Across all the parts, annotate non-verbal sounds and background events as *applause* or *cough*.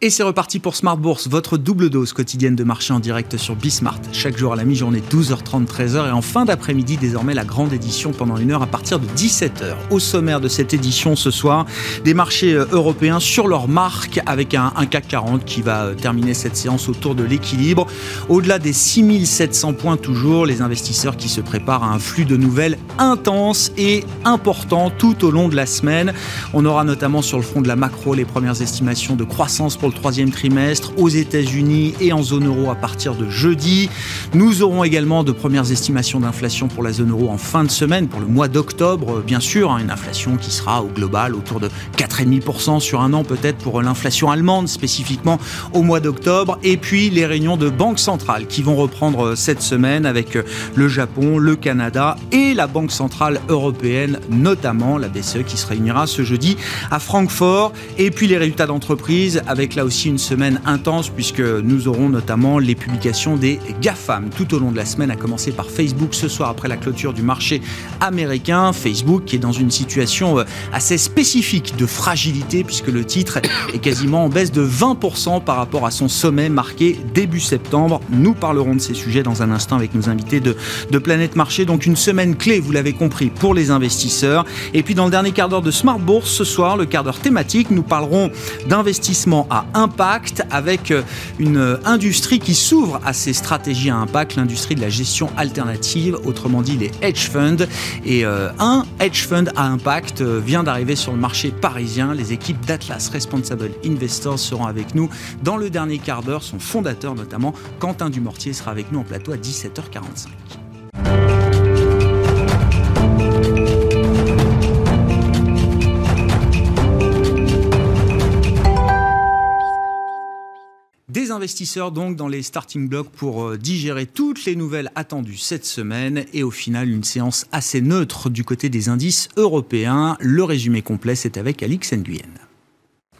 Et c'est reparti pour Smart Bourse, votre double dose quotidienne de marché en direct sur Bismart. Chaque jour à la mi-journée, 12h30, 13h. Et en fin d'après-midi, désormais, la grande édition pendant une heure à partir de 17h. Au sommaire de cette édition ce soir, des marchés euh, européens sur leur marque avec un, CAC 40 qui va euh, terminer cette séance autour de l'équilibre. Au-delà des 6700 points toujours, les investisseurs qui se préparent à un flux de nouvelles intense et important tout au long de la semaine. On aura notamment sur le front de la macro les premières estimations de croissance pour le troisième trimestre aux États-Unis et en zone euro à partir de jeudi. Nous aurons également de premières estimations d'inflation pour la zone euro en fin de semaine, pour le mois d'octobre, bien sûr, hein, une inflation qui sera au global autour de 4,5% sur un an peut-être pour l'inflation allemande spécifiquement au mois d'octobre. Et puis les réunions de banque centrale qui vont reprendre cette semaine avec le Japon, le Canada et la Banque centrale européenne, notamment la BCE qui se réunira ce jeudi à Francfort. Et puis les résultats d'entreprise avec là aussi une semaine intense puisque nous aurons notamment les publications des GAFAM tout au long de la semaine, à commencer par Facebook ce soir après la clôture du marché américain. Facebook qui est dans une situation euh, assez spécifique de fragilité puisque le titre *coughs* est quasiment en baisse de 20% par rapport à son sommet marqué début septembre. Nous parlerons de ces sujets dans un instant avec nos invités de, de Planète Marché. Donc une semaine clé, vous l'avez compris, pour les investisseurs. Et puis dans le dernier quart d'heure de Smart Bourse ce soir, le quart d'heure thématique, nous parlerons d'investissement à impact avec euh, une industrie qui s'ouvre à ces stratégies à impact, l'industrie de la gestion alternative, autrement dit les hedge funds. Et euh, un hedge fund à impact euh, vient d'arriver sur le marché parisien. Les équipes d'Atlas Responsible Investors seront avec nous dans le dernier quart d'heure. Son fondateur notamment, Quentin Dumortier, sera avec nous en plateau à 17h45. Investisseurs donc dans les starting blocks pour euh, digérer toutes les nouvelles attendues cette semaine et au final une séance assez neutre du côté des indices européens. Le résumé complet c'est avec Alix Nguyen.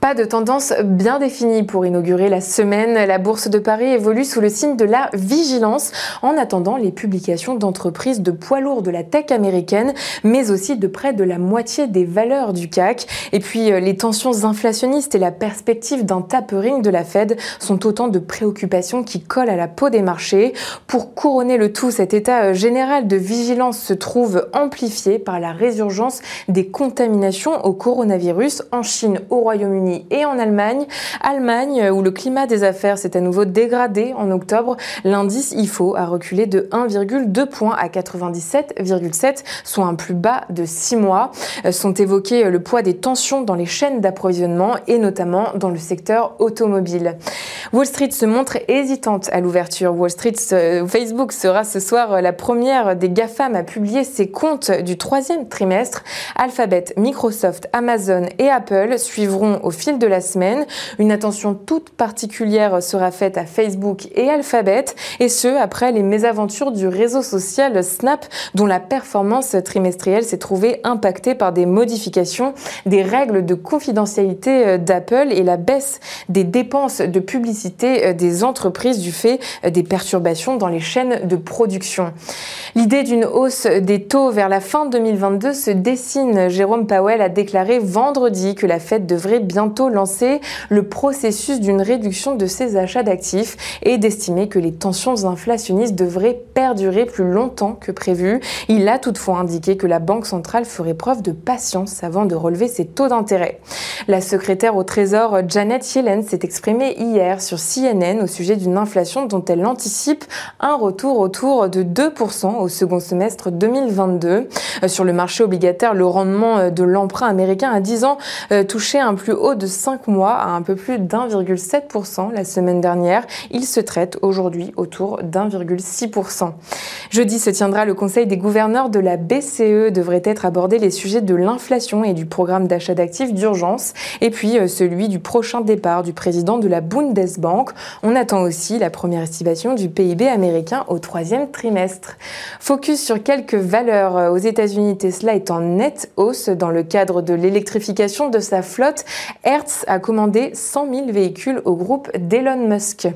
Pas de tendance bien définie pour inaugurer la semaine. La bourse de Paris évolue sous le signe de la vigilance en attendant les publications d'entreprises de poids lourds de la tech américaine, mais aussi de près de la moitié des valeurs du CAC. Et puis euh, les tensions inflationnistes et la perspective d'un tapering de la Fed sont autant de préoccupations qui collent à la peau des marchés. Pour couronner le tout, cet état euh, général de vigilance se trouve amplifié par la résurgence des contaminations au coronavirus en Chine, au Royaume-Uni et en Allemagne. Allemagne, où le climat des affaires s'est à nouveau dégradé en octobre, l'indice IFO a reculé de 1,2 points à 97,7, soit un plus bas de 6 mois. Euh, sont évoqués euh, le poids des tensions dans les chaînes d'approvisionnement et notamment dans le secteur automobile. Wall Street se montre hésitante à l'ouverture. Wall Street, euh, Facebook sera ce soir la première des GAFAM à publier ses comptes du troisième trimestre. Alphabet, Microsoft, Amazon et Apple suivront au fil de la semaine. Une attention toute particulière sera faite à Facebook et Alphabet, et ce, après les mésaventures du réseau social Snap, dont la performance trimestrielle s'est trouvée impactée par des modifications des règles de confidentialité euh, d'Apple et la baisse des dépenses de publicité euh, des entreprises du fait euh, des perturbations dans les chaînes de production. L'idée d'une hausse des taux vers la fin 2022 se dessine. Jérôme Powell a déclaré vendredi que la Fed devrait bientôt lancer le processus d'une réduction de ses achats d'actifs et d'estimer que les tensions inflationnistes devraient perdurer plus longtemps que prévu. Il a toutefois indiqué que la Banque centrale ferait preuve de patience avant de relever ses taux d'intérêt. La secrétaire au Trésor Janet Yellen s'est exprimée hier sur CNN au sujet d'une inflation dont elle anticipe un retour autour de 2% au second semestre 2022. Euh, sur le marché obligataire, le rendement euh, de l'emprunt américain à 10 ans euh, touchait un plus haut de 5 mois à un peu plus d'1,7% la semaine dernière. Il se traite aujourd'hui autour d'1,6%. Jeudi se tiendra le Conseil des gouverneurs de la BCE. Devrait être abordé les sujets de l'inflation et du programme d'achat d'actifs d'urgence, et puis euh, celui du prochain départ du président de la Bundesbank. On attend aussi la première estimation du PIB américain au troisième trimestre. Focus sur quelques valeurs. Euh, aux États-Unis, Tesla est en nette hausse dans le cadre de l'électrification de sa flotte. Hertz a commandé 100 000 véhicules au groupe d'Elon Musk.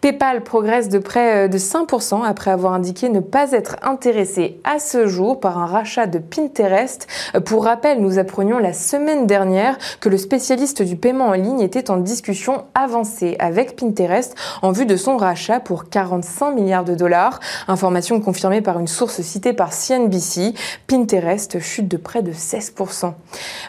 PayPal progresse de près de 5% après avoir indiqué ne pas être intéressé à ce jour par un rachat de Pinterest. Pour rappel, nous apprenions la semaine dernière que le spécialiste du paiement en ligne était en discussion avancée avec Pinterest en vue de son rachat pour 45 milliards de dollars. Information confirmée par une source citée par CNBC. Pinterest chute de près de 16%.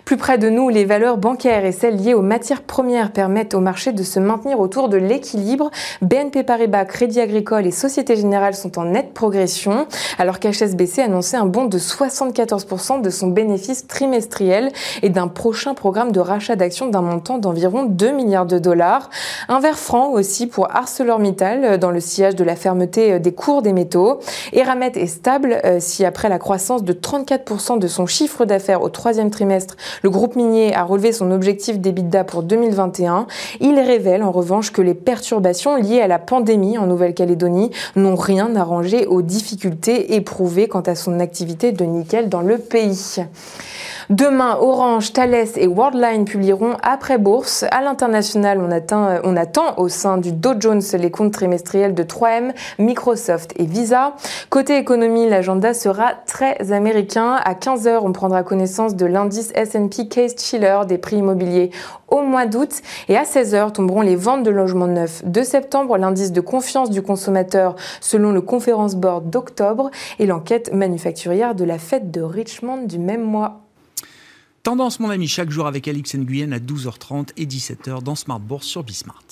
Plus près de nous, les valeurs bancaires et celles liées aux matières premières permettent au marché de se maintenir autour de l'équilibre. BNP Paribas, Crédit Agricole et Société Générale sont en nette progression, alors qu'HSBC annonçait un bond de 74% de son bénéfice trimestriel et d'un prochain programme de rachat d'actions d'un montant d'environ 2 milliards de dollars. Un vert franc aussi pour ArcelorMittal dans le sillage de la fermeté des cours des métaux. Eramet est stable euh, si après la croissance de 34% de son chiffre d'affaires au troisième trimestre, le groupe minier a relevé son objectif d'EBITDA pour 2021. Il révèle en revanche que les perturbations liées à la pandémie en Nouvelle-Calédonie n'ont rien arrangé aux difficultés éprouvées quant à son activité de nickel dans le pays. Demain, Orange, Thales et Worldline publieront après bourse. À l'international, on, on, attend au sein du Dow Jones les comptes trimestriels de 3M, Microsoft et Visa. Côté économie, l'agenda sera très américain. À 15h, on prendra connaissance de l'indice S&P Case Chiller des prix immobiliers au mois d'août. Et à 16h tomberont les ventes de logements neufs de septembre, l'indice de confiance du consommateur selon le Conference Board d'octobre et l'enquête manufacturière de la fête de Richmond du même mois. Tendance, mon ami, chaque jour avec Alix Nguyen à 12h30 et 17h dans Smart Bourse sur Bismart.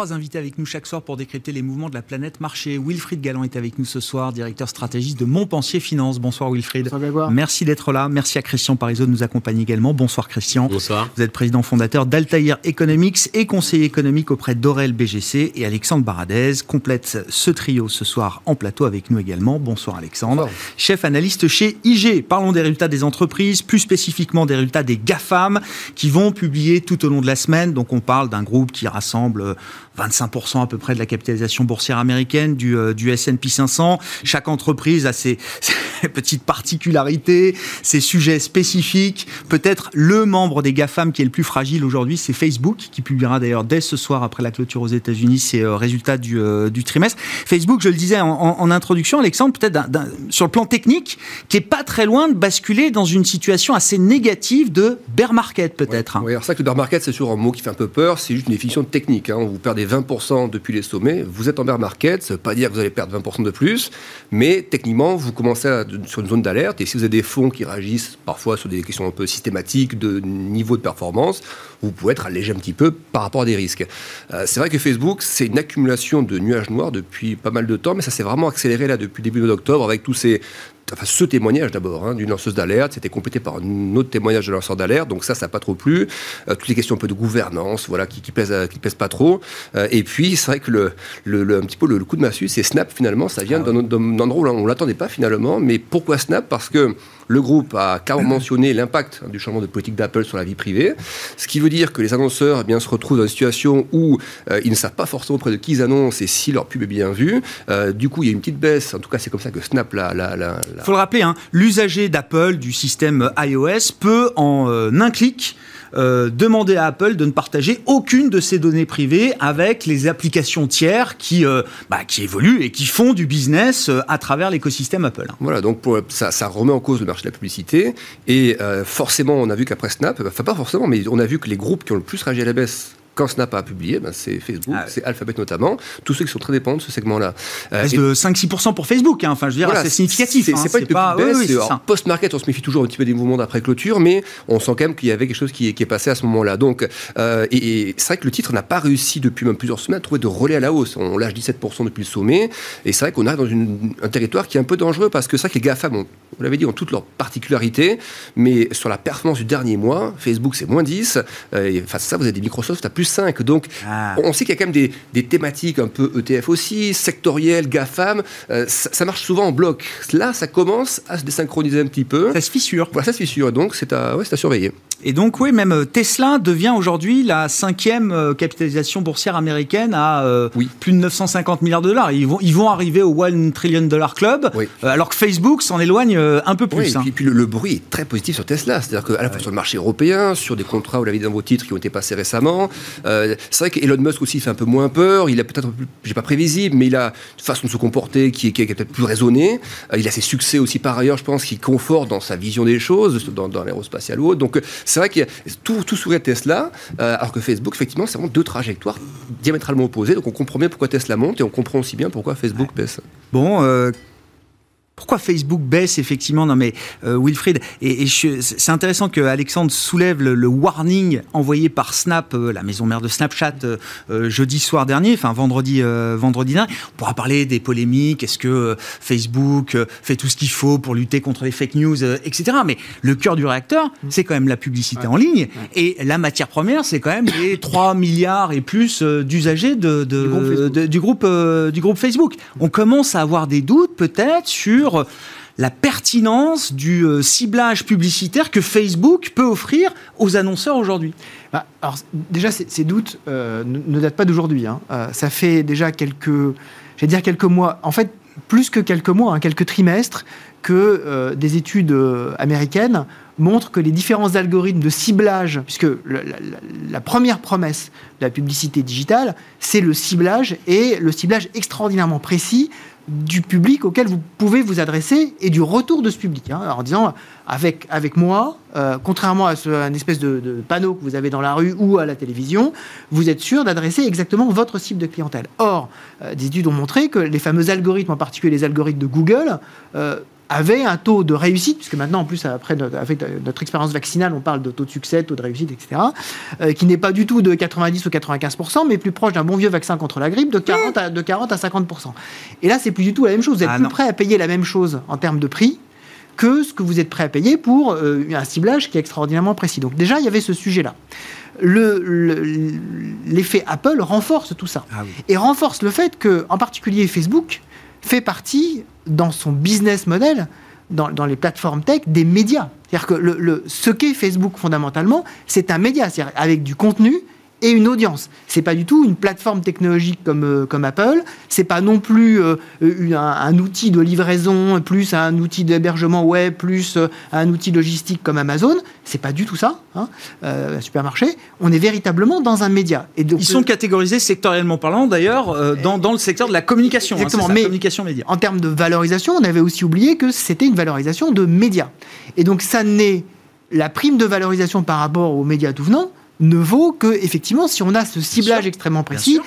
Trois invités avec nous chaque soir pour décrypter les mouvements de la planète marché. Wilfried Galland est avec nous ce soir, directeur stratégiste de Montpensier Finance. Bonsoir Wilfried. Bonsoir Merci d'être là. Merci à Christian Parizeau de nous accompagner également. Bonsoir Christian. Bonsoir. Vous êtes président fondateur d'Altair Economics et conseiller économique auprès d'Orel BGC et Alexandre Baradez complète ce trio ce soir en plateau avec nous également. Bonsoir Alexandre. Chef analyste chez IG. Parlons des résultats des entreprises, plus spécifiquement des résultats des GAFAM qui vont publier tout au long de la semaine. Donc on parle d'un groupe qui rassemble 25% à peu près de la capitalisation boursière américaine, du, euh, du S&P 500. Chaque entreprise a *laughs* ses, petites particularités, ses sujets spécifiques. Peut-être le membre des GAFAM qui est le plus fragile aujourd'hui, c'est Facebook, qui publiera d'ailleurs dès ce soir, après la clôture aux États-Unis, ses euh, résultats du, euh, du, trimestre. Facebook, je le disais en, introduction, Alexandre, peut-être sur le plan technique, qui est pas très loin de basculer dans une situation assez négative de bear market, peut-être. Oui, ouais, alors ça que bear market, c'est toujours un mot qui fait un peu peur, c'est juste une définition technique. Hein. Vous perdez 20% depuis les sommets, vous êtes en bear market, ça ne veut pas dire que vous allez perdre 20% de plus, mais techniquement, vous commencez sur une zone d'alerte, et si vous avez des fonds qui réagissent parfois sur des questions un peu systématiques de niveau de performance, vous pouvez être allégé un petit peu par rapport à des risques. Euh, c'est vrai que Facebook, c'est une accumulation de nuages noirs depuis pas mal de temps, mais ça s'est vraiment accéléré là depuis début d'octobre avec tous ces enfin ce témoignage d'abord hein, d'une lanceuse d'alerte, c'était complété par un autre témoignage de lanceur d'alerte, donc ça, ça n'a pas trop plu. Euh, toutes les questions un peu de gouvernance, voilà, qui, qui pèsent, qui pèsent pas trop. Euh, et puis c'est vrai que le, le, le, un petit peu le, le coup de massue, c'est Snap finalement, ça vient ah, d'un endroit où on l'attendait pas finalement. Mais pourquoi Snap? Parce que le groupe a carrément *clears throat* mentionné l'impact du changement de politique d'Apple sur la vie privée, ce qui veut dire que les annonceurs eh bien, se retrouvent dans une situation où euh, ils ne savent pas forcément auprès de qui ils annoncent et si leur pub est bien vue. Euh, du coup, il y a une petite baisse. En tout cas, c'est comme ça que Snap l'a. Il faut le rappeler, hein, l'usager d'Apple du système iOS peut en euh, un clic euh, demander à Apple de ne partager aucune de ses données privées avec les applications tiers qui, euh, bah, qui évoluent et qui font du business euh, à travers l'écosystème Apple. Voilà, donc ça, ça, remet en cause le marché de la publicité. Et forcément, on a vu qu'après Snap, enfin pas forcément, mais on a vu que les groupes qui ont le plus réagi à la baisse quand Snap a publié, ben c'est Facebook, ah ouais. c'est Alphabet notamment, tous ceux qui sont très dépendants de ce segment-là. Euh, Reste de 5-6% pour Facebook, hein. enfin je veux dire, voilà, c'est significatif. C'est hein. pas une petite baisse, oui, oui, post-market, on se méfie toujours un petit peu des mouvements d'après clôture, mais on sent quand même qu'il y avait quelque chose qui est, qui est passé à ce moment-là. Donc, euh, et, et c'est vrai que le titre n'a pas réussi depuis même plusieurs semaines à trouver de relais à la hausse. On lâche 17% depuis le sommet, et c'est vrai qu'on arrive dans une, un territoire qui est un peu dangereux parce que c'est vrai que les GAFA, bon, vous l'avez dit, ont toutes leurs particularités, mais sur la performance du dernier mois, Facebook c'est moins 10, euh, et face à ça, vous avez des Microsoft à plus 5. Donc, ah. On sait qu'il y a quand même des, des, thématiques un peu ETF aussi, sectorielles, GAFAM. Euh, ça, ça, marche souvent en bloc. Là, ça commence à se désynchroniser un petit peu. Ça se fissure. Voilà, ça se fissure. Donc, c'est à, ouais, à surveiller. Et donc, oui, même Tesla devient aujourd'hui la cinquième capitalisation boursière américaine à plus de 950 milliards de dollars. Ils vont, ils vont arriver au One Trillion Dollar Club, alors que Facebook s'en éloigne un peu plus. et puis, le, bruit est très positif sur Tesla. C'est-à-dire qu'à la fois sur le marché européen, sur des contrats, vous l'avez dit dans vos titres, qui ont été passés récemment. C'est vrai qu'Elon Musk aussi fait un peu moins peur. Il a peut-être, j'ai pas prévisible, mais il a une façon de se comporter qui est, qui est peut-être plus raisonnée. il a ses succès aussi par ailleurs, je pense, qui conforte dans sa vision des choses, dans, dans l'aérospatial ou autre. Donc c'est vrai que tout, tout sourit à Tesla, euh, alors que Facebook, effectivement, c'est vraiment deux trajectoires diamétralement opposées. Donc on comprend bien pourquoi Tesla monte et on comprend aussi bien pourquoi Facebook baisse. Bon, euh, pourquoi Facebook baisse effectivement Non mais euh, Wilfried, et, c'est intéressant que Alexandre soulève le, warning envoyé par Snap, euh, la maison mère de Snapchat, euh, jeudi soir dernier, enfin vendredi, vendredi dernier. On pourra parler des polémiques. Est-ce que Facebook fait tout ce qu'il faut pour lutter contre les fake news, etc. Mais le cœur du réacteur, c'est quand même la publicité en ligne, et la matière première, c'est quand même les *coughs* 3 milliards et plus d'usagers de, du groupe, du groupe Facebook. On commence à avoir des doutes peut-être sur la pertinence du euh, ciblage publicitaire que Facebook peut offrir aux annonceurs aujourd'hui bah, alors, déjà, ces, doutes euh, ne, datent pas d'aujourd'hui. Hein. Euh, ça fait déjà quelques, dire quelques mois, en fait, plus que quelques mois, hein, quelques trimestres, que des études américaines montrent que les différents algorithmes de ciblage, puisque la, première promesse de la publicité digitale, c'est le ciblage et le ciblage extraordinairement précis du public auquel vous pouvez vous adresser et du retour de ce public. Hein, en disant, avec, avec moi, euh, contrairement à, ce, une espèce de, panneau que vous avez dans la rue ou à la télévision, vous êtes sûr d'adresser exactement votre cible de clientèle. Or, euh, des études ont montré que les fameux algorithmes, en particulier les algorithmes de Google, euh, avait un taux de réussite, puisque maintenant, en plus, après notre, avec notre expérience vaccinale, on parle de taux de succès, taux de réussite, etc., euh, qui n'est pas du tout de 90 ou 95%, mais plus proche d'un bon vieux vaccin contre la grippe, de 40 à, de 40 à 50%. Et là, c'est plus du tout la même chose. Vous êtes ah, plus prêt à payer la même chose en termes de prix que ce que vous êtes prêt à payer pour euh, un ciblage qui est extraordinairement précis. Donc déjà, il y avait ce sujet-là. L'effet Apple renforce tout ça. Ah Et renforce le fait que, en particulier Facebook, fait partie, dans son business model, dans, les plateformes tech, des médias. C'est-à-dire que le, ce qu'est Facebook fondamentalement, c'est un média, c'est-à-dire avec du contenu et une audience. C'est pas du tout une plateforme technologique comme, euh, comme Apple. C'est pas non plus euh, un, outil de livraison plus un outil d'hébergement web plus euh, un outil logistique comme Amazon. C'est pas du tout ça. Hein, un supermarché. On est véritablement dans un média. Et donc, Ils sont catégorisés sectoriellement parlant d'ailleurs dans, dans, le secteur de la communication. Hein, Exactement. mais communication média. En termes de valorisation, on avait aussi oublié que c'était une valorisation de médias. Et donc ça n'est la prime de valorisation par rapport aux médias tout venant ne vaut que, effectivement, si on a ce ciblage extrêmement précis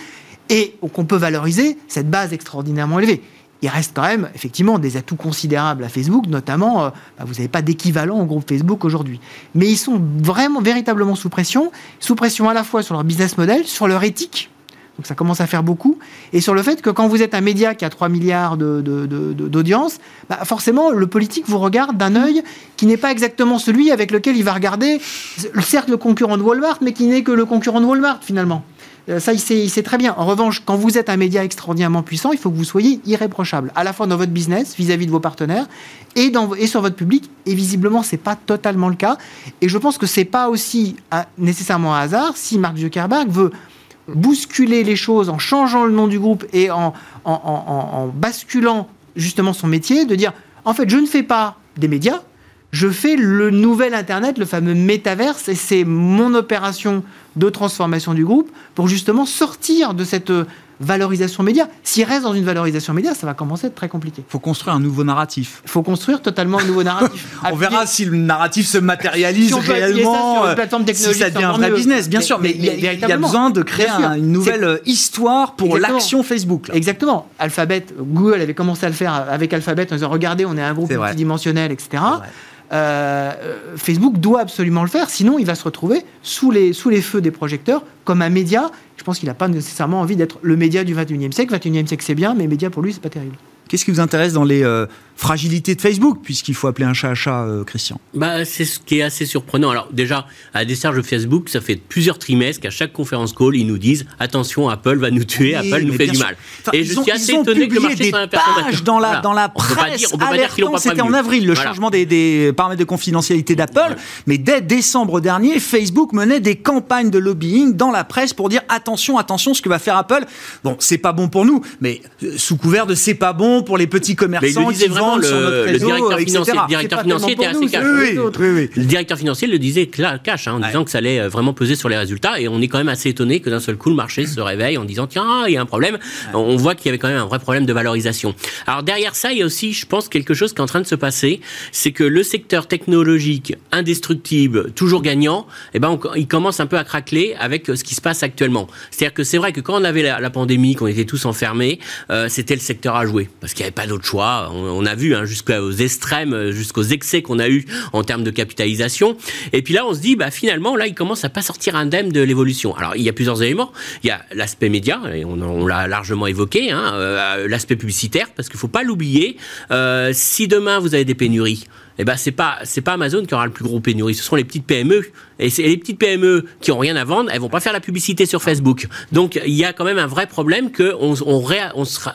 et qu'on peut valoriser cette base extraordinairement élevée. Il reste quand même, effectivement, des atouts considérables à Facebook, notamment, euh, bah, vous n'avez pas d'équivalent au groupe Facebook aujourd'hui. Mais ils sont vraiment, véritablement sous pression, sous pression à la fois sur leur business model, sur leur éthique, donc ça commence à faire beaucoup. Et sur le fait que quand vous êtes un média qui a 3 milliards d'audience, bah forcément, le politique vous regarde d'un œil qui n'est pas exactement celui avec lequel il va regarder, certes le concurrent de Walmart, mais qui n'est que le concurrent de Walmart finalement. Euh, ça, il sait, très bien. En revanche, quand vous êtes un média extraordinairement puissant, il faut que vous soyez irréprochable, à la fois dans votre business, vis-à-vis de vos partenaires, et, sur votre public. Et visiblement, c'est pas totalement le cas. Et je pense que c'est pas aussi nécessairement un hasard si Mark Zuckerberg veut bousculer les choses en changeant le nom du groupe et en, en, basculant justement son métier, de dire en fait je ne fais pas des médias, je fais le nouvel Internet, le fameux métaverse, et c'est mon opération de transformation du groupe pour justement sortir de cette valorisation média. S'il reste dans une valorisation média, ça va commencer à être très compliqué. Il faut construire un nouveau narratif. Il faut construire totalement un nouveau narratif. *laughs* on verra si le narratif se matérialise réellement, ça sur une si ça devient un vrai business, bien sûr, mais, il y, a besoin de créer une nouvelle histoire pour l'action Facebook. Exactement. Alphabet, Google avait commencé à le faire avec Alphabet en disant regardez, on est un groupe multidimensionnel, etc. Euh, Facebook doit absolument le faire, sinon il va se retrouver sous les, sous les feux des projecteurs comme un média. Je pense qu'il n'a pas nécessairement envie d'être le média du 21e siècle. 21e siècle, c'est bien, mais média pour lui, c'est pas terrible. Qu'est-ce qui vous intéresse dans les, euh, fragilité de Facebook, puisqu'il faut appeler un chat à chat, euh, Christian. Bah, c'est ce qui est assez surprenant. Alors déjà, à la décharge de Facebook, ça fait plusieurs trimestres qu'à chaque conférence call, ils nous disent attention, Apple va nous tuer, Oui, Apple nous fait du sûr. mal. Enfin, Et je ont- suis assez étonné que le marché des aperçoive pages dans la, Voilà. dans la presse dire, on peut pas dire qu'ils l'ont pas alertant, C'était en avril, le Voilà. changement des, des paramètres de confidentialité d'Apple. Mais dès décembre dernier, Facebook menait des campagnes de lobbying dans la presse pour dire attention, attention, ce que va faire Apple. Bon, c'est pas bon pour nous, mais euh, sous couvert de c'est pas bon pour les petits Mais il le directeur etc. financier, le directeur financier était assez nous, cash. Oui, oui. Le directeur financier le disait cash, hein, en disant que ça allait euh, vraiment peser sur les résultats. Et on est quand même assez étonné que d'un seul coup, le marché se réveille en disant tiens, il y a un problème. On voit qu'il y avait quand même un vrai problème de valorisation. Alors derrière ça, il y a aussi, je pense, quelque chose qui est en train de se passer. C'est que le secteur technologique, indestructible, toujours gagnant, eh ben, on- il commence un peu à craqueler avec euh, ce qui se passe actuellement. C'est-à-dire que c'est vrai que quand on avait la, la pandémie, qu'on était tous enfermés, euh, c'était le secteur à jouer. Parce qu'il n'y avait pas d'autre choix. On, on a vu hein, jusqu'aux extrêmes, jusqu'aux excès qu'on a eu en termes de capitalisation. Et puis là, on se dit, bah, finalement, là, il commence à pas sortir indemne de l'évolution. Alors, il y a plusieurs éléments. Il y a l'aspect média, et on, on l'a largement évoqué, hein, euh, l'aspect publicitaire, parce qu'il faut pas l'oublier. Euh, si demain vous avez des pénuries, eh ben c'est pas c'est pas Amazon qui aura le plus gros pénurie, ce seront les petites PME. Et c'est les petites PME qui ont rien à vendre, elles vont pas faire la publicité sur Facebook. Donc il y a quand même un vrai problème que on on,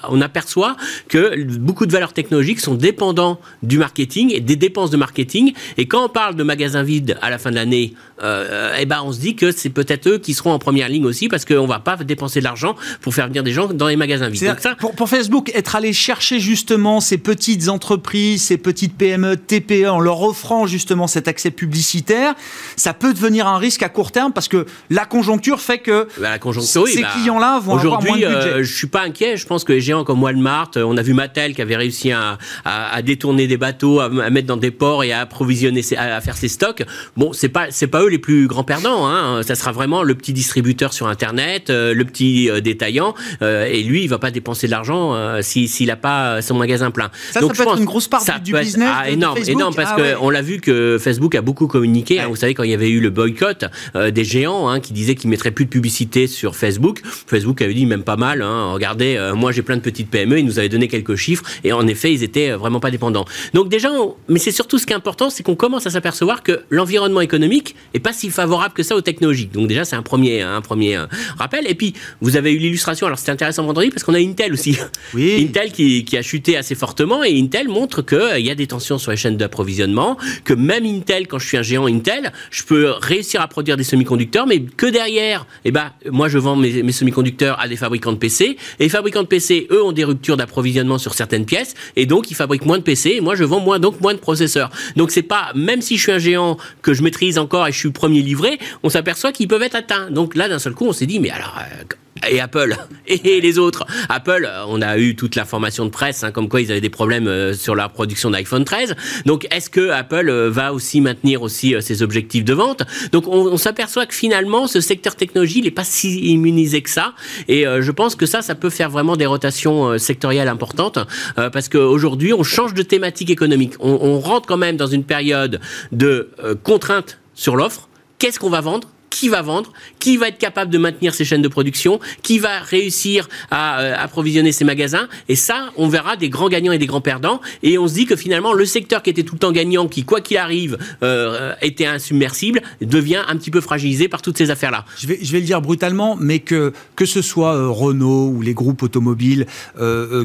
on aperçoit que beaucoup de valeurs technologiques sont dépendants du marketing et des dépenses de marketing. Et quand on parle de magasins vides à la fin de l'année, euh, eh ben on se dit que c'est peut-être eux qui seront en première ligne aussi parce qu'on va pas dépenser de l'argent pour faire venir des gens dans les magasins vides. Donc ça, pour, pour Facebook, être allé chercher justement ces petites entreprises, ces petites PME, TPE, en leur offrant justement cet accès publicitaire, ça peut devenir un risque à court terme parce que la conjoncture fait que Bah, la conjoncture, oui, ces bah, clients-là vont avoir moins Aujourd'hui, de budget. euh, je suis pas inquiet. Je pense que les géants comme Walmart, euh, on a vu Mattel qui avait réussi à, à- à détourner des bateaux, à, à mettre dans des ports et à approvisionner, à faire ses stocks. Bon, c'est pas c'est pas eux les plus grands perdants. Hein. Ça sera vraiment le petit distributeur sur Internet, euh, le petit euh, détaillant, euh, et lui, il va pas dépenser de l'argent euh, si- s'il a pas son magasin plein. Ça, ça peut je être une grosse part ça du peut être- business ah, de- énorme, Facebook. énorme, parce Ah que ouais. on l'a vu que Facebook a beaucoup communiqué. hein. Vous savez, quand il y avait eu le boycott des géants hein, qui disaient qu'ils mettraient plus de publicité sur Facebook, Facebook avait dit même pas mal. Hein, regardez, moi j'ai plein de petites PME. Ils nous avaient donné quelques chiffres et en effet, ils étaient vraiment pas dépendants. Donc déjà, on- mais c'est surtout ce qui est important, c'est qu'on commence à s'apercevoir que l'environnement économique est pas si favorable que ça aux technologies. Donc déjà, c'est un premier, un premier euh, rappel. Et puis, vous avez eu l'illustration. Alors c'était intéressant vendredi parce qu'on a Intel aussi. Oui. *laughs* Intel qui, qui a chuté assez fortement et Intel montre qu'il y a des tensions sur les chaînes d'approvisionnement, que même Intel, quand je suis un géant Intel, je peux réussir à produire des semi-conducteurs, mais que derrière, eh ben, moi je vends mes, mes semi-conducteurs à des fabricants de PC, et les fabricants de PC, eux, ont des ruptures d'approvisionnement sur certaines pièces, et donc ils fabriquent moins de PC, et moi je vends moins, donc moins de processeurs. Donc c'est pas, même si je suis un géant que je maîtrise encore et je suis premier livré, on s'aperçoit qu'ils peuvent être atteints. Donc là, d'un seul coup, on s'est dit, mais alors, euh, et Apple *laughs* et les autres. Apple, euh, on a eu toute l'information de presse, hein, comme quoi ils avaient des problèmes euh, sur la production d'iPhone 13. Donc, est-ce que Apple va aussi maintenir aussi ses objectifs de vente? Donc, on, s'aperçoit que finalement, ce secteur technologie, il n'est pas si immunisé que ça. Et je pense que ça, ça peut faire vraiment des rotations sectorielles importantes, parce qu'aujourd'hui, on change de thématique économique. On, rentre quand même dans une période de contraintes sur l'offre. Qu'est-ce qu'on va vendre qui va vendre, qui va être capable de maintenir ses chaînes de production, qui va réussir à euh, approvisionner ses magasins. Et ça, on verra des grands gagnants et des grands perdants. Et on se dit que finalement, le secteur qui était tout le temps gagnant, qui quoi qu'il arrive euh, était insubmersible, devient un petit peu fragilisé par toutes ces affaires-là. Je vais, le dire brutalement, mais que, que ce soit euh, Renault ou les groupes automobiles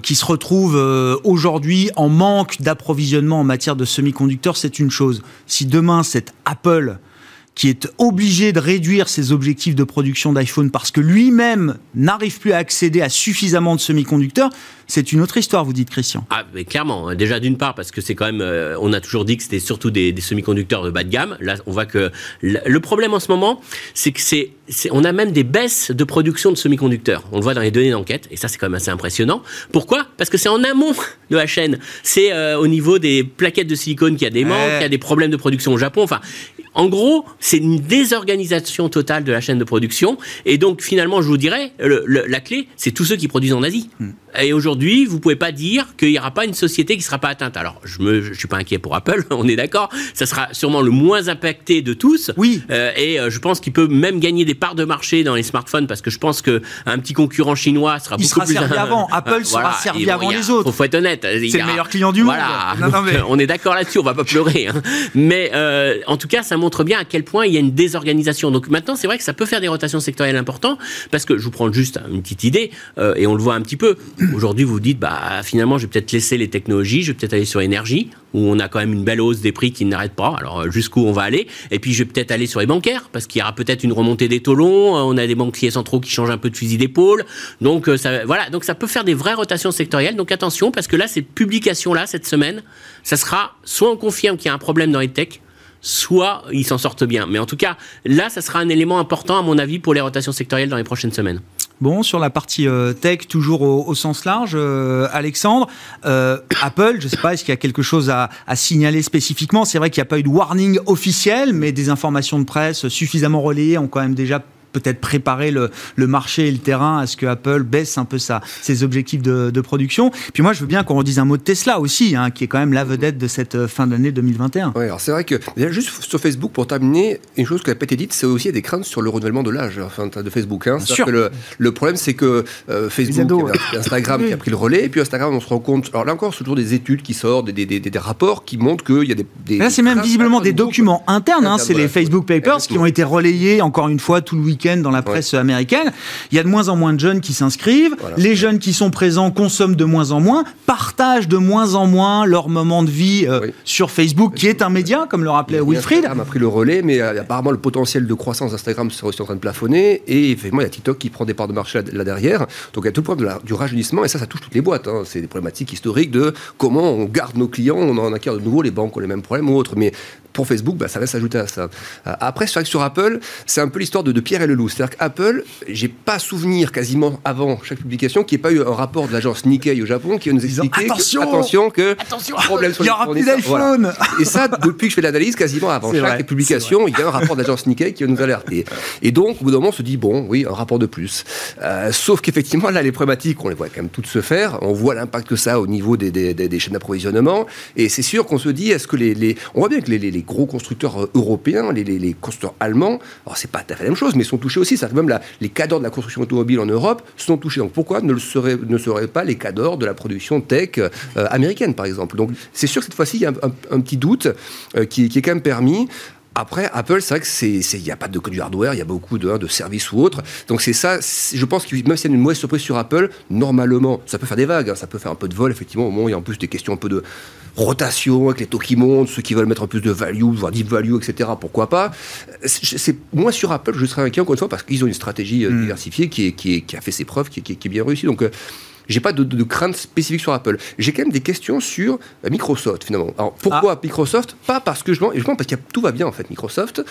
qui se retrouvent aujourd'hui en manque d'approvisionnement en matière de semi-conducteurs, c'est une chose. Si demain c'est Apple qui est obligé de réduire ses objectifs de production d'iPhone parce que lui-même n'arrive plus à accéder à suffisamment de semi-conducteurs, c'est une autre histoire, vous dites Christian. Ah, mais clairement. hein. Déjà, d'une part, parce que c'est quand même, euh, on a toujours dit que c'était surtout des, des semi-conducteurs de bas de gamme. Là, on voit que le, problème en ce moment, c'est que c'est, c'est- on a même des baisses de production de semi-conducteurs. On le voit dans les données d'enquête, et ça, c'est quand même assez impressionnant. Pourquoi? Parce que c'est en amont *laughs* de la chaîne. C'est euh, au niveau des plaquettes de silicone qu'il y a des manques, Ouais. qu'il y a des problèmes de production au Japon. Enfin, En gros, c'est une désorganisation totale de la chaîne de production. Et donc, finalement, je vous dirais, la clé, c'est tous ceux qui produisent en Asie. Hmm. Et aujourd'hui, vous pouvez pas dire qu'il n'y aura pas une société qui sera pas atteinte. Alors, je je suis pas inquiet pour Apple, *laughs* on est d'accord. Ça sera sûrement le moins impacté de tous. Oui. Euh, et euh, je pense qu'il peut même gagner des parts de marché dans les smartphones parce que je pense que un petit concurrent chinois sera Il beaucoup sera plus. servi *laughs* avant. Apple sera servi avant les autres. Faut, faut être honnête. C'est le meilleur client du monde. Voilà. *laughs* On est d'accord là-dessus. On va pas pleurer. Hein. Mais euh, en tout cas, ça montre bien à quel point il y a une désorganisation. Donc maintenant, c'est vrai que ça peut faire des rotations sectorielles importantes parce que je vous prends juste une petite idée euh, et on le voit un petit peu. Aujourd'hui, vous vous dites bah, finalement, je vais peut-être laisser les technologies, je vais peut-être aller sur l'énergie, où on a quand même une belle hausse des prix qui n'arrête pas. Alors, euh, jusqu'où on va aller? Et puis, je vais peut-être aller sur les bancaires, parce qu'il y aura peut-être une remontée des taux longs, euh, on a des banquiers centraux qui changent un peu de fusil d'épaule. Donc, ça, voilà, donc ça peut faire des vraies rotations sectorielles. Donc, attention, parce que là, cette publication-là, cette semaine, ça sera soit on confirme qu'il y a un problème dans les techs, soit ils s'en sortent bien. Mais en tout cas, là, ça sera un élément important, à mon avis, pour les rotations sectorielles dans les prochaines semaines. Bon, sur la partie euh, tech, toujours au, sens large, euh, Alexandre, euh, *coughs* Apple, je ne sais pas, est-ce qu'il y a quelque chose à, à signaler spécifiquement? C'est vrai qu'il n'y a pas eu de warning officiel, mais des informations de presse suffisamment relayées ont quand même déjà peut-être préparer le, le, marché et le terrain à ce que Apple baisse un peu sa, ses objectifs de, de production. Puis moi, je veux bien qu'on redise un mot de Tesla aussi, hein, qui est quand même la vedette de cette euh, fin d'année 2021. Oui, alors c'est vrai que, déjà, juste sur Facebook, pour terminer, une chose qui n'a pas été dite, c'est aussi des craintes sur le renouvellement de l'âge enfin, de Facebook. Hein. Que le, le, problème, c'est que euh, Facebook, Instagram qui a pris le relais, et puis Instagram, on se rend compte, alors là encore, c'est toujours des études qui sortent, des, des, des, rapports qui montrent qu'il y a des. des là, c'est même visiblement des documents internes, hein, c'est les Facebook Papers qui ont été relayés, encore une fois, tout le week-end dans la presse américaine. Il y a de moins en moins de jeunes qui s'inscrivent. Les jeunes qui sont présents consomment de moins en moins, partagent de moins en moins leur moment de vie euh, sur Facebook, qui est un média, comme le rappelait Wilfried. Instagram a pris le relais, mais euh, apparemment le potentiel de croissance d'Instagram serait aussi en train de plafonner. Et effectivement, il y a TikTok qui prend des parts de marché là, derrière. Donc il y a tout le problème du rajeunissement, et ça, ça touche toutes les boîtes. Hein. C'est des problématiques historiques de comment on garde nos clients, on en acquiert de nouveau, les banques ont les mêmes problèmes ou autres. Mais pour Facebook, bah, ça va s'ajouter à ça. Euh, après, c'est vrai que sur Apple, c'est un peu l'histoire de, de, Pierre et le loup. C'est-à-dire qu'Apple, j'ai pas souvenir quasiment avant chaque publication qu'il n'y ait pas eu un rapport de l'agence Nikkei au Japon qui nous expliquer attention, que, attention que attention, problème sur il y aura plus d'iPhone. Et ça, depuis que je fais l'analyse, quasiment avant chaque publication, il y a un rapport de l'agence Nikkei qui va nous alerter. Et donc, au bout d'un moment, on se dit bon, oui, un rapport de plus. Euh, sauf qu'effectivement, là, les problématiques, on les voit quand même toutes se faire. On voit l'impact que ça a au niveau des, des, des, des chaînes d'approvisionnement. Et c'est sûr qu'on se dit, est-ce que les, les, on voit bien que les, les gros constructeurs euh, européens, les, constructeurs allemands, alors c'est pas tout à fait la même chose, mais sont touchés aussi. Ça même la, les cadres de la construction automobile en Europe sont touchés. Donc pourquoi ne, le seraient, ne seraient pas les cadres de la production tech euh, américaine, par exemple? Donc c'est sûr que cette fois-ci, il y a un, petit doute euh, qui, qui, est quand même permis. Après, Apple, c'est vrai que c'est, il n'y a pas de que du hardware, il y a beaucoup de, de services ou autres. Donc c'est ça, je pense que même s'il y a une mauvaise surprise sur Apple, normalement, ça peut faire des vagues, hein. ça peut faire un peu de vol, effectivement, au moment où il y a en plus des questions un peu de rotation, avec les taux qui montent, ceux qui veulent mettre un plus de value, voire deep value, etc. Pourquoi pas C'est moins sur Apple, je serais inquiet encore une fois, parce qu'ils ont une stratégie euh, hmm. diversifiée qui, est, qui, est, qui, a fait ses preuves, qui, qui est bien réussie. Donc euh, j'ai pas de, de, crainte spécifique sur Apple. J'ai quand même des questions sur euh, Microsoft finalement. Alors pourquoi ah. Microsoft? Pas parce que je pense, parce que tout va bien en fait Microsoft,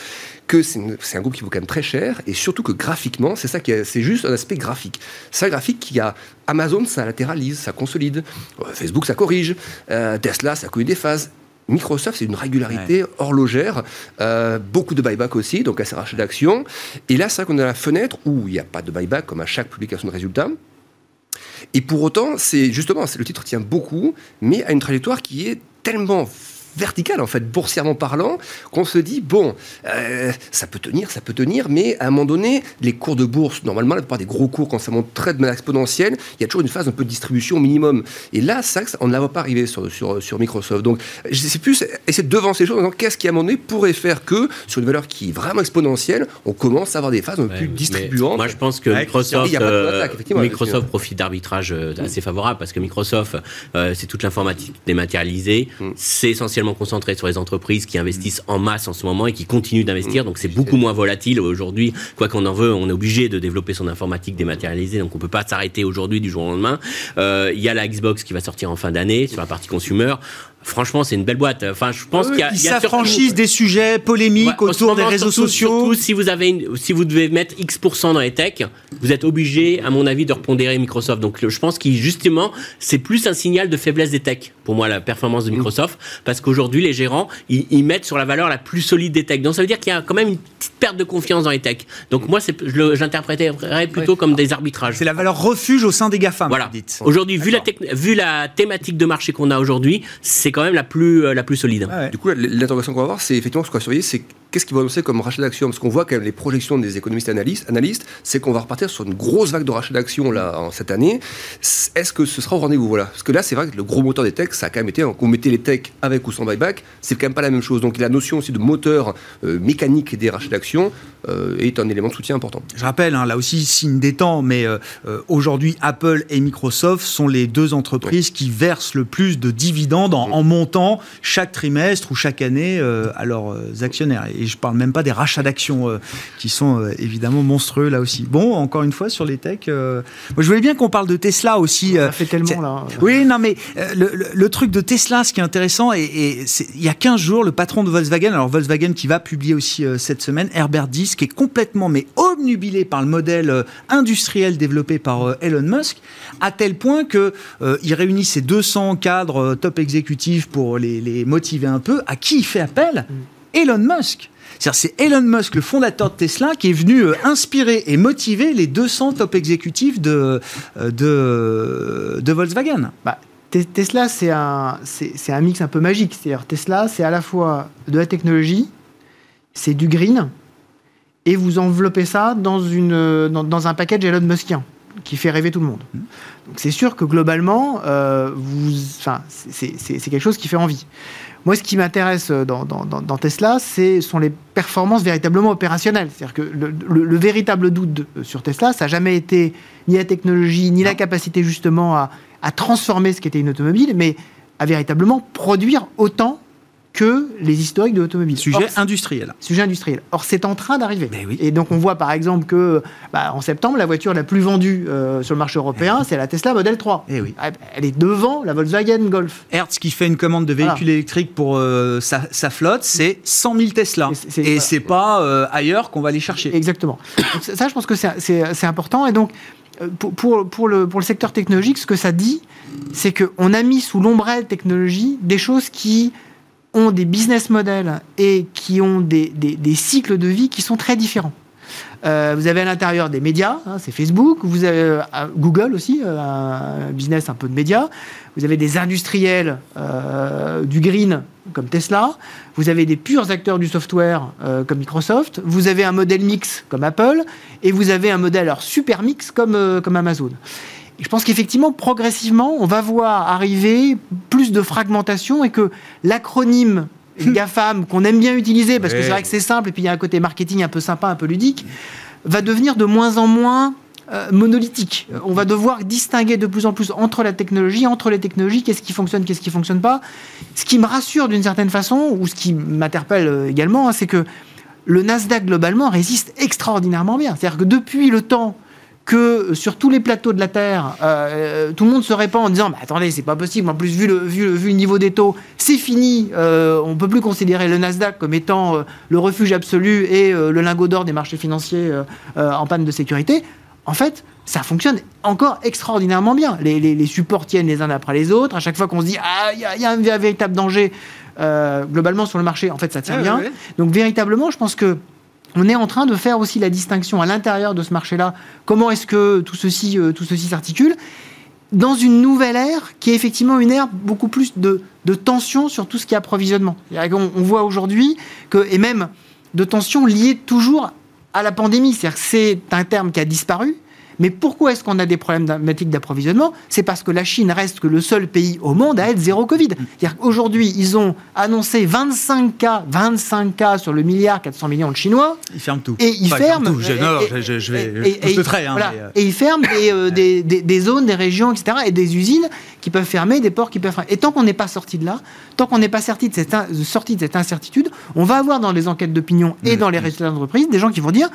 que c'est un groupe qui vaut quand même très cher et surtout que graphiquement, c'est ça qui c'est juste un aspect graphique. Ça graphique qui a Amazon, ça latéralise, ça consolide. Euh, Facebook, ça corrige. Euh, Tesla, ça connu des phases. Microsoft, c'est une régularité horlogère, beaucoup de buyback aussi, donc à ses rachats d'actions. Et là, c'est vrai qu'on a la fenêtre où il n'y a pas de buyback comme à chaque publication de résultats. Et pour autant, c'est justement, le titre tient beaucoup, mais à une trajectoire qui est tellement verticale, en fait, boursièrement parlant, qu'on se dit, bon, euh, ça peut tenir, ça peut tenir, mais à un moment donné, les cours de bourse, normalement, la plupart des gros cours, quand ça monte très de manière exponentielle, il y a toujours une phase un peu de distribution minimum. Et là, ça, on ne la voit pas arriver sur, sur, sur Microsoft. Donc, c'est plus essayer de devancer les choses en disant qu'est-ce qui, à un moment donné, pourrait faire que, sur une valeur qui est vraiment exponentielle, on commence à avoir des phases un peu plus distribuantes. Moi, je pense que Microsoft, euh, Microsoft profite d'arbitrage euh, assez favorable parce que Microsoft, c'est toute l'informatique dématérialisée, mm. c'est essentiellement concentré sur les entreprises qui investissent en masse en ce moment et qui continuent d'investir. Mmh. Donc c'est beaucoup moins volatile aujourd'hui. Quoi qu'on en veut, on est obligé de développer son informatique dématérialisée. Donc on peut pas s'arrêter aujourd'hui du jour au lendemain. Euh, il y a la Xbox qui va sortir en fin d'année sur la partie consumer. Franchement, c'est une belle boîte. Enfin, je pense qu'il y a, Ils s'affranchissent des sujets polémiques Ouais, autour des réseaux surtout- sociaux. surtout si vous avez une- si vous devez mettre X% dans les techs, vous êtes obligé, à mon avis, de repondérer Microsoft. Donc, je pense qu'il justement, c'est plus un signal de faiblesse des techs pour moi la performance de Mm. Microsoft, parce qu'aujourd'hui, les gérants, ils, ils mettent sur la valeur la plus solide des techs. Donc, ça veut dire qu'il y a quand même une petite perte de confiance dans les techs. Donc, moi, j'interpréterais plutôt comme des arbitrages. C'est la valeur refuge au sein des GAFAM, Voilà. Aujourd'hui, vu la, vu la thématique de marché qu'on a aujourd'hui, c'est quand même la plus, euh, la plus solide. Ouais. Du coup, l'interrogation qu'on va avoir, c'est effectivement ce qu'on va surveiller, c'est qu'est-ce qu'ils vont annoncer comme rachat d'actions Parce qu'on voit quand même les projections des économistes et analystes, analystes c'est qu'on va repartir sur une grosse vague de rachat d'actions là, en cette année. Est-ce que ce sera au rendez-vous? Voilà. Parce que là, c'est vrai que le gros moteur des techs, ça a quand même été, qu'on mettait les techs avec ou sans buyback, c'est quand même pas la même chose. Donc la notion aussi de moteur euh, mécanique des rachats d'actions euh, est un élément de soutien important. Je rappelle, hein, là aussi, signe des temps, mais aujourd'hui, Apple et Microsoft sont les deux entreprises qui versent le plus de dividendes en, en montant chaque trimestre ou chaque année euh, à leurs euh, actionnaires. Et je parle même pas des rachats d'actions euh, qui sont évidemment monstrueux là aussi. Bon, encore une fois, sur les techs, moi, je voulais bien qu'on parle de Tesla aussi. euh, Ça fait tellement là. oui, non, mais le, le- le truc de Tesla, ce qui est intéressant, et, il y a 15 jours, le patron de Volkswagen, alors Volkswagen qui va publier aussi cette semaine, Herbert Diess, qui est complètement, mais obnubilé par le modèle industriel développé par Elon Musk, à tel point que euh, réunit ses 200 cadres euh, top exécutifs pour les, motiver un peu. À qui il fait appel? Elon Musk. C'est Elon Musk, le fondateur de Tesla, qui est venu euh, inspirer et motiver les 200 top exécutifs de, euh, Volkswagen. Bah, Te- Tesla, c'est un, mix un peu magique. Tesla, c'est à la fois de la technologie, c'est du green, et vous enveloppez ça dans, dans un package Elon Muskien qui fait rêver tout le monde. Donc, c'est sûr que globalement, euh, vous, enfin, c'est c'est- c'est quelque chose qui fait envie. Moi, ce qui m'intéresse dans, dans- Tesla, c'est sont les performances véritablement opérationnelles. C'est-à-dire que le, le- le véritable doute de- sur Tesla, ça n'a jamais été ni la technologie, ni la capacité justement à, à transformer ce qu'était une automobile, mais à véritablement produire autant que les historiques de l'automobile. Sujet Or, industriel. sujet industriel. Or, c'est en train d'arriver. Oui. Et donc, on voit par exemple que bah, en septembre, la voiture la plus vendue euh, sur le marché européen, c'est la Tesla Model 3. Eh oui. Elle est devant la Volkswagen Golf. Hertz qui fait une commande de véhicules Voilà. électriques pour euh, sa, sa flotte, c'est 100 000 Tesla. Et Et voilà. c'est pas euh, ailleurs qu'on va les chercher. Exactement. Donc, ça, je pense que c'est- important. Et donc, pour, pour, pour le, pour le secteur technologique, ce que ça dit, c'est qu'on a mis sous l'ombrelle technologie des choses qui ont des business models et qui ont des, des- cycles de vie qui sont très différents. Euh, vous avez à l'intérieur des médias, hein, c'est Facebook, vous avez euh, Google aussi, euh, un business un peu de médias, vous avez des industriels du green comme Tesla, vous avez des purs acteurs du software comme Microsoft, vous avez un modèle mix comme Apple, et vous avez un modèle alors, super mix comme, comme Amazon. Et je pense qu'effectivement, progressivement, on va voir arriver plus de fragmentation et que l'acronyme GAFAM, qu'on aime bien utiliser parce que c'est vrai que c'est simple et puis il y a un côté marketing un peu sympa, un peu ludique, va devenir de moins en moins euh, monolithique. Euh, On va devoir distinguer de plus en plus entre la technologie, entre les technologies, qu'est-ce qui fonctionne, qu'est-ce qui fonctionne pas. Ce qui me rassure d'une certaine façon, ou ce qui m'interpelle euh, également, hein, c'est que le Nasdaq globalement résiste extraordinairement bien. C'est-à-dire que depuis le temps que euh, sur tous les plateaux de la Terre, euh, tout le monde se répand en disant attendez, c'est pas possible. En plus, vu le, vu le, vu le niveau des taux, c'est fini. Euh, on peut plus considérer le Nasdaq comme étant euh, le refuge absolu et euh, le lingot d'or des marchés financiers euh, euh, en panne de sécurité. En fait, ça fonctionne encore extraordinairement bien. Les, les- les supports tiennent les uns après les autres. À chaque fois qu'on se dit ah, il y, a- il y a un véritable danger euh, globalement sur le marché, en fait, ça tient Ouais, bien. Donc véritablement, je pense que on est en train de faire aussi la distinction à l'intérieur de ce marché-là. Comment est-ce que tout ceci, euh, tout ceci s'articule dans une nouvelle ère qui est effectivement une ère beaucoup plus de, de tension sur tout ce qui est approvisionnement. On voit aujourd'hui que, et même de tensions liées toujours à la pandémie. C'est un terme qui a disparu. Mais pourquoi est-ce qu'on a des problèmes dramatiques d'approvisionnement? C'est parce que la Chine reste que le seul pays au monde à être zéro Covid. C'est-à-dire qu'aujourd'hui, ils ont annoncé 25 cas, 25 cas sur le milliard 400 millions de Chinois. Ils ferment tout. Et ils ferment. et- ils ferment des, euh, *laughs* des, des- des zones, des régions, etc. Et des usines qui peuvent fermer, des ports qui peuvent fermer. Et tant qu'on n'est pas sorti de là, tant qu'on n'est pas sorti de, cette, in- sorti de cette incertitude, on va avoir dans les enquêtes d'opinion et Mm. dans les résultats d'entreprise des gens qui vont dire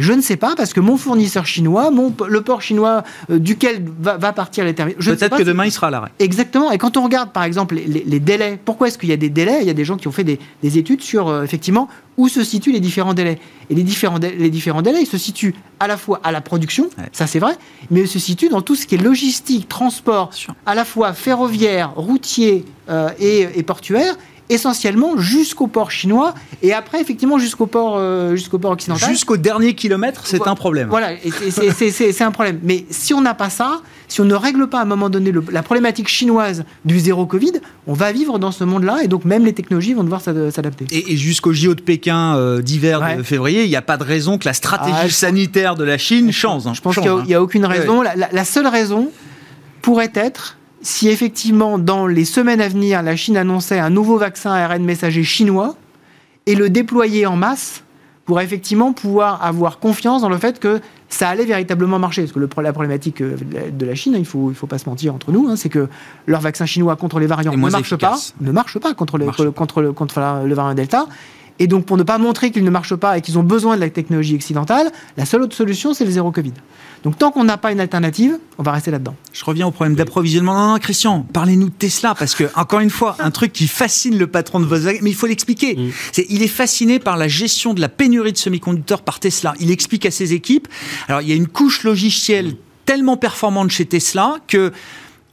Je ne sais pas parce que mon fournisseur chinois, mon, le port chinois euh, duquel va, va partir les terminaux. Peut-être que demain il sera à l'arrêt. Exactement. Et quand on regarde, par exemple, les, les- les délais, pourquoi est-ce qu'il y a des délais? Il y a des gens qui ont fait des, des études sur, euh, effectivement, où se situent les différents délais. Et les différents, dé- les différents délais, ils se situent à la fois à la production, Ouais. ça c'est vrai, mais ils se situent dans tout ce qui est logistique, transport, à la fois ferroviaire, routier euh, et, et portuaire, essentiellement jusqu'au port chinois et après, effectivement, jusqu'au port, euh, jusqu'au port occidental. Jusqu'au dernier kilomètre, c'est un problème. Voilà, c'est- un problème. Mais si on n'a pas ça, si on ne règle pas à un moment donné le- la problématique chinoise du zéro Covid, on va vivre dans ce monde-là et donc même les technologies vont devoir s'ad- s'adapter. Et, et jusqu'au JO de Pékin euh, d'hiver de février, il n'y a pas de raison que la stratégie Ah, sanitaire de la Chine change. hein. Je pense Change, qu'il hein. n'y a, aucune raison. La, la- la seule raison pourrait être si effectivement dans les semaines à venir, la Chine annonçait un nouveau vaccin ARN messager chinois et le déployer en masse pour effectivement pouvoir avoir confiance dans le fait que ça allait véritablement marcher. Parce que le, la problématique euh, de la- Chine, il ne faut, il faut pas se mentir entre nous, hein, c'est que leur vaccin chinois contre les variants ne marche efficace. pas, ne marche pas contre, les- Marche contre, contre le, contre la- le variant Delta. Et donc, pour ne pas montrer qu'il ne marche pas et qu'ils ont besoin de la technologie occidentale, la seule autre solution, c'est le zéro Covid. Donc, tant qu'on n'a pas une alternative, on va rester là-dedans. Je reviens au problème d'approvisionnement. Non, non, Christian, parlez-nous de Tesla, parce que, encore une fois, un truc qui fascine le patron de Volkswagen, mais il faut l'expliquer. Mm. C'est, il est fasciné par la gestion de la pénurie de semi-conducteurs par Tesla. Il explique à ses équipes. Alors, il y a une couche logicielle tellement performante chez Tesla que,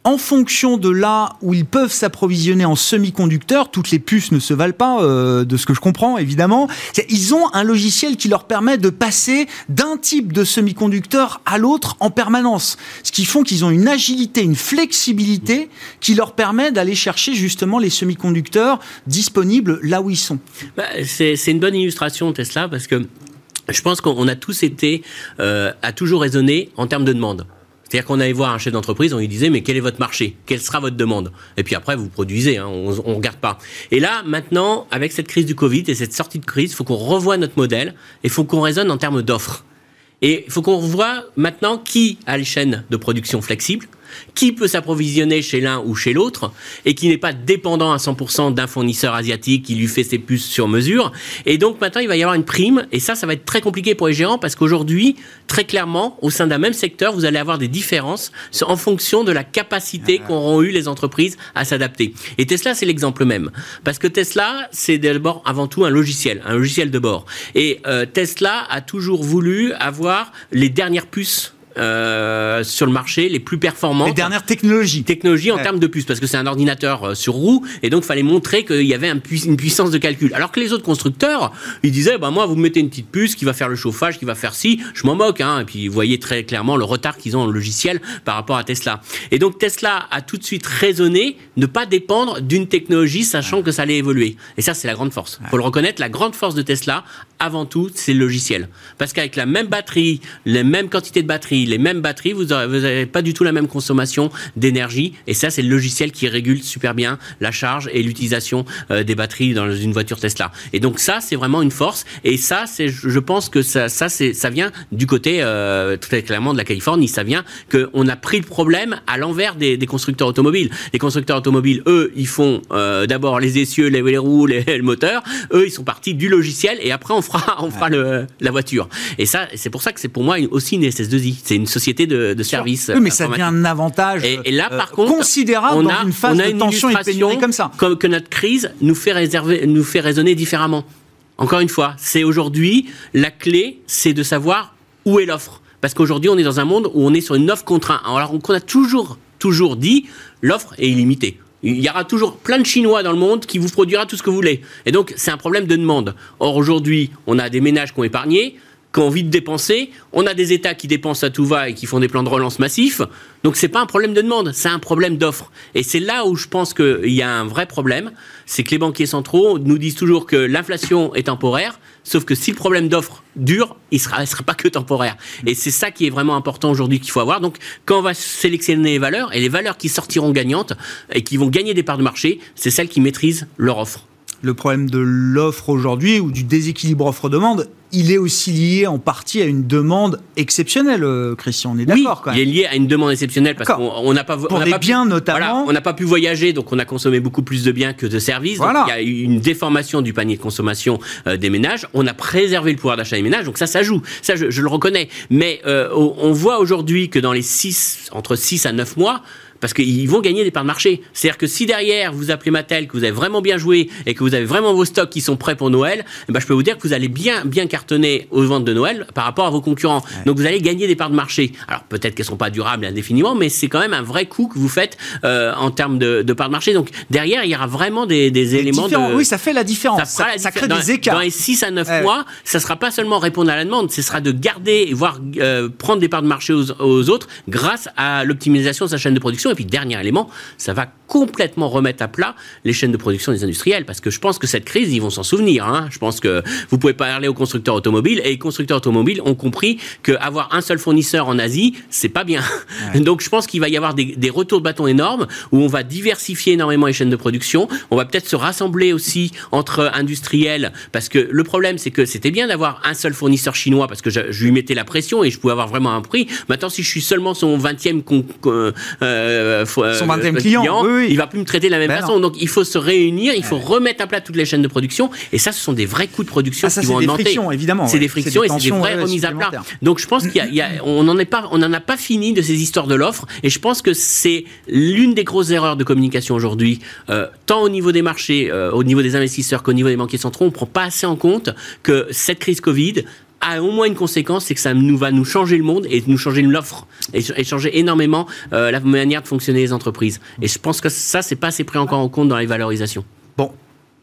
en fonction de là où ils peuvent s'approvisionner en semi-conducteurs, toutes les puces ne se valent pas, euh, de ce que je comprends évidemment. Ils ont un logiciel qui leur permet de passer d'un type de semi-conducteur à l'autre en permanence. Ce qui font qu'ils ont une agilité, une flexibilité qui leur permet d'aller chercher justement les semi-conducteurs disponibles là où ils sont. Bah, c'est c'est une bonne illustration Tesla parce que je pense qu'on a tous été euh, à toujours raisonner en termes de demande. C'est-à-dire qu'on allait voir un chef d'entreprise, on lui disait mais quel est votre marché? Quelle sera votre demande? Et puis après vous produisez, hein, on, on regarde pas. Et là maintenant, avec cette crise du Covid et cette sortie de crise, il faut qu'on revoie notre modèle et il faut qu'on raisonne en termes d'offres. Et il faut qu'on revoie maintenant qui a les chaînes de production flexibles, qui peut s'approvisionner chez l'un ou chez l'autre, et qui n'est pas dépendant à 100% d'un fournisseur asiatique qui lui fait ses puces sur mesure. Et donc maintenant, il va y avoir une prime, et ça, ça va être très compliqué pour les géants, parce qu'aujourd'hui, très clairement, au sein d'un même secteur, vous allez avoir des différences en fonction de la capacité qu'auront eu les entreprises à s'adapter. Et Tesla, c'est l'exemple même. Parce que Tesla, c'est d'abord avant tout un logiciel, un logiciel de bord. Et euh, Tesla a toujours voulu avoir les dernières puces euh, sur le marché, les plus performantes Les dernières technologies. technologie en Ouais. termes de puces, parce que c'est un ordinateur euh, sur roue, et donc il fallait montrer qu'il y avait un une puissance de calcul. Alors que les autres constructeurs, ils disaient, bah moi, vous me mettez une petite puce qui va faire le chauffage, qui va faire ci, je m'en moque, hein. Et puis vous voyez très clairement le retard qu'ils ont en logiciel par rapport à Tesla. Et donc Tesla a tout de suite raisonné ne pas dépendre d'une technologie, sachant que ça allait évoluer. Et ça, c'est la grande force. Faut le reconnaître, la grande force de Tesla, avant tout, c'est le logiciel. Parce qu'avec la même batterie, les mêmes quantités de batterie, les mêmes batteries, vous n'avez pas du tout la même consommation d'énergie. Et ça, c'est le logiciel qui régule super bien la charge et l'utilisation euh, des batteries dans une voiture Tesla. Et donc ça, c'est vraiment une force. Et ça, c'est, je pense que ça, ça, ça vient du côté euh, très clairement de la Californie. Ça vient qu'on a pris le problème à l'envers des, constructeurs automobiles. Les constructeurs automobiles, eux, ils font euh, d'abord les essieux, les, les roues, les- *laughs* le moteur. Eux, ils sont partis du logiciel et après on fera, *laughs* on fera le, la voiture. Et ça, c'est pour ça que c'est pour moi aussi une SS2I. C'est une société de, de services. Oui, mais ça devient un avantage Et, et là, euh, par contre, considérable on dans a, une phase on a de une tension et de comme ça. comme que notre crise nous fait réserver, nous fait raisonner différemment. Encore une fois, c'est aujourd'hui la clé, c'est de savoir où est l'offre. Parce qu'aujourd'hui, on est dans un monde où on est sur une offre contre un. Alors qu'on a toujours, toujours dit, l'offre est illimitée. Il y aura toujours plein de Chinois dans le monde qui vous produira tout ce que vous voulez. Et donc, c'est un problème de demande. Or, aujourd'hui, on a des ménages qui ont épargné, qui ont envie de dépenser. On a des États qui dépensent à tout va et qui font des plans de relance massifs. Donc, c'est pas un problème de demande, c'est un problème d'offre. Et c'est là où je pense qu'il y a un vrai problème. C'est que les banquiers centraux nous disent toujours que l'inflation est temporaire. Sauf que si le problème d'offre dure, il ne sera, sera pas que temporaire. Et c'est ça qui est vraiment important aujourd'hui qu'il faut avoir. Donc, quand on va sélectionner les valeurs, et les valeurs qui sortiront gagnantes et qui vont gagner des parts de marché, c'est celles qui maîtrisent leur offre. Le problème de l'offre aujourd'hui ou du déséquilibre offre-demande, il est aussi lié en partie à une demande exceptionnelle, euh, Christian. On est d'accord quand même. Il est lié à une demande exceptionnelle parce qu'on n'a pas pour des biens notamment. on n'a pas pu voyager, donc on a consommé beaucoup plus de biens que de services. Donc il y a eu une déformation du panier de consommation euh, des ménages. On a préservé le pouvoir d'achat des ménages, donc ça, ça joue. Ça, je, je le reconnais. Mais euh, on voit aujourd'hui que dans les 6, entre 6 à 9 mois, parce qu'ils vont gagner des parts de marché. C'est-à-dire que si derrière vous appelez Mattel, que vous avez vraiment bien joué et que vous avez vraiment vos stocks qui sont prêts pour Noël, eh ben je peux vous dire que vous allez bien bien cartonner aux ventes de Noël par rapport à vos concurrents. Donc vous allez gagner des parts de marché. Alors peut-être qu'elles sont pas durables indéfiniment, mais c'est quand même un vrai coup que vous faites euh, en termes de, de parts de marché. Donc derrière il y aura vraiment des, des éléments de oui ça fait la différence. Ça, ça, crée des écarts. Dans les 6 à 9 mois, ça sera pas seulement répondre à la demande, ce sera de garder et voir euh, prendre des parts de marché aux, aux autres grâce à l'optimisation de sa chaîne de production. Et puis dernier élément ça va complètement remettre à plat les chaînes de production des industriels. Parce que je pense que cette crise, ils vont s'en souvenir. Hein. Je pense que vous pouvez parler aux constructeurs automobiles et les constructeurs automobiles ont compris qu'avoir un seul fournisseur en Asie, c'est pas bien. Donc je pense qu'il va y avoir des, des, retours de bâton énormes où on va diversifier énormément les chaînes de production. On va peut-être se rassembler aussi entre industriels parce que le problème, c'est que c'était bien d'avoir un seul fournisseur chinois parce que je, lui mettais la pression et je pouvais avoir vraiment un prix. Maintenant, si je suis seulement son 20e con, euh, euh, son 20e client, client oui, il va plus me traiter de la même ben façon. Donc il faut se réunir, il faut remettre à plat toutes les chaînes de production. Et ça, ce sont des vrais coûts de production ah, qui vont augmenter. C'est des frictions, évidemment. C'est des frictions et c'est des vraies remises à plat. Donc je pense qu'on n'en pas, on a pas fini de ces histoires de l'offre. Et je pense que c'est l'une des grosses erreurs de communication aujourd'hui, euh, tant au niveau des marchés, euh, au niveau des investisseurs qu'au niveau des banquiers centraux. On ne prend pas assez en compte que cette crise Covid a au moins une conséquence, c'est que ça nous va nous changer le monde et nous changer l'offre et, changer énormément euh, la manière de fonctionner les entreprises. Et je pense que ça, c'est pas assez pris encore en compte dans les valorisations. Bon,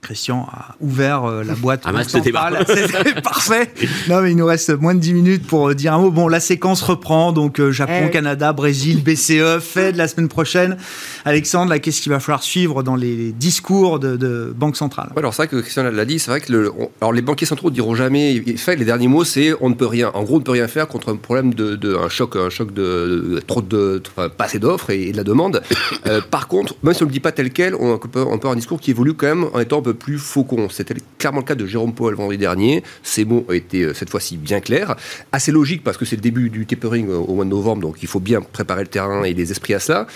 Christian a ouvert euh, la boîte ah, *laughs* C'était parfait. *laughs* Non, mais il nous reste moins de 10 minutes pour euh, dire un mot. Bon, la séquence reprend. Donc, euh, Japon, eh Canada, Brésil, BCE, Fed la semaine prochaine. Alexandre, là, qu'est-ce qu'il va falloir suivre dans les discours de, de Banque centrale? Alors, c'est vrai que Christian l'a dit. C'est vrai que le, alors, les banquiers centraux ne diront jamais. Fait, les derniers mots, c'est on ne peut rien. En gros, on ne peut rien faire contre un problème de, de un choc, un choc de, trop de, enfin, pas assez d'offres et, de la demande. *coughs* par contre, même si on ne le dit pas tel quel, on peut, on peut avoir un discours qui évolue quand même en étant un peu plus faucon. C'était clairement le cas de Jérôme Powell vendredi dernier. Ces mots été euh, cette fois-ci bien clairs. Assez logique parce que c'est le début du tapering euh, au mois de novembre, donc il faut bien préparer le terrain et les esprits à cela.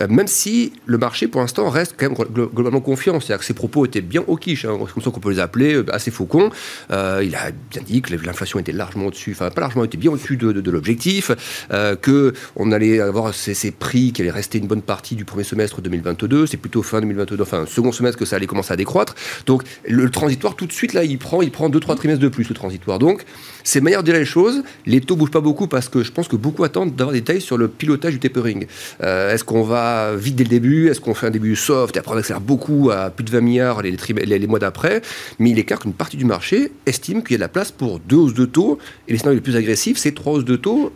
Euh, même si le marché, pour l'instant, reste quand même globalement confiant. C'est-à-dire que ses propos étaient bien au quiche, hein, comme ça qu'on peut les appeler, assez faucons. il a bien dit que l'inflation était largement au-dessus, enfin pas largement, était bien au-dessus de, l'objectif, euh, qu'on allait avoir ces, ces, prix qui allaient rester une bonne partie du premier semestre 2022. C'est plutôt fin 2022, enfin second semestre que ça allait commencer à décroître. Donc le, transitoire, tout de suite, là, il prend, il prend 2-3 trimestres de plus, le transitoire. Donc, c'est meilleur de dire les choses. Les taux bougent pas beaucoup parce que je pense que beaucoup attendent d'avoir des détails sur le pilotage du tapering. Euh, est-ce qu'on va vite dès le début? Est-ce qu'on fait un début soft? Et après on accélère beaucoup à plus de 20 milliards les, les, mois d'après Mais il clair qu'une partie du marché estime qu'il y a de la place pour deux hausses de taux. Et les scénarios les plus agressifs, c'est trois hausses de taux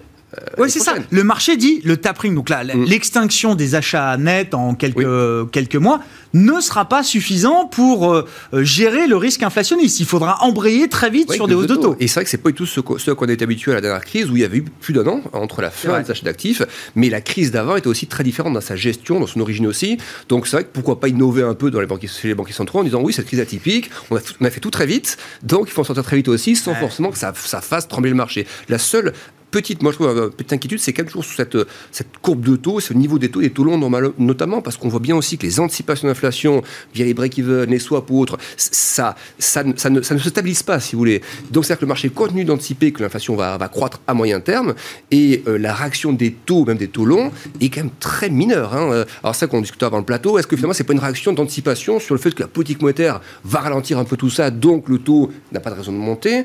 oui, c'est ça. Le marché dit le tapering, donc là, mm. l'extinction des achats nets en quelques, quelques mois, ne sera pas suffisant pour euh, gérer le risque inflationniste. Il faudra embrayer très vite sur des hausses de taux. Et c'est vrai que c'est pas du tout ce, qu'on est habitué à la dernière crise où il y avait eu plus d'un an entre la fin des achats d'actifs, mais la crise d'avant était aussi très différente dans sa gestion, dans son origine aussi. Donc c'est vrai que pourquoi pas innover un peu dans les banquiers, chez les banquiers centraux en disant oui, cette crise atypique, on a, on a fait tout très vite, donc il faut en sortir très vite aussi sans forcément que ça, ça fasse trembler le marché. La seule petite, moi je trouve, euh, petite inquiétude, c'est quand même toujours sous cette, cette courbe de taux, ce niveau des taux, des taux longs notamment, parce qu'on voit bien aussi que les anticipations d'inflation via les break-even, les swaps ou autres, ça, ça, ne, ça, ne, se stabilise pas, si vous voulez. Donc c'est-à-dire que le marché continue d'anticiper que l'inflation va, va, croître à moyen terme, et euh, la réaction des taux, même des taux longs, est quand même très mineure. Hein. Euh, alors ça qu'on discutait avant le plateau, est-ce que finalement c'est pas une réaction d'anticipation sur le fait que la politique monétaire va ralentir un peu tout ça, donc le taux n'a pas de raison de monter?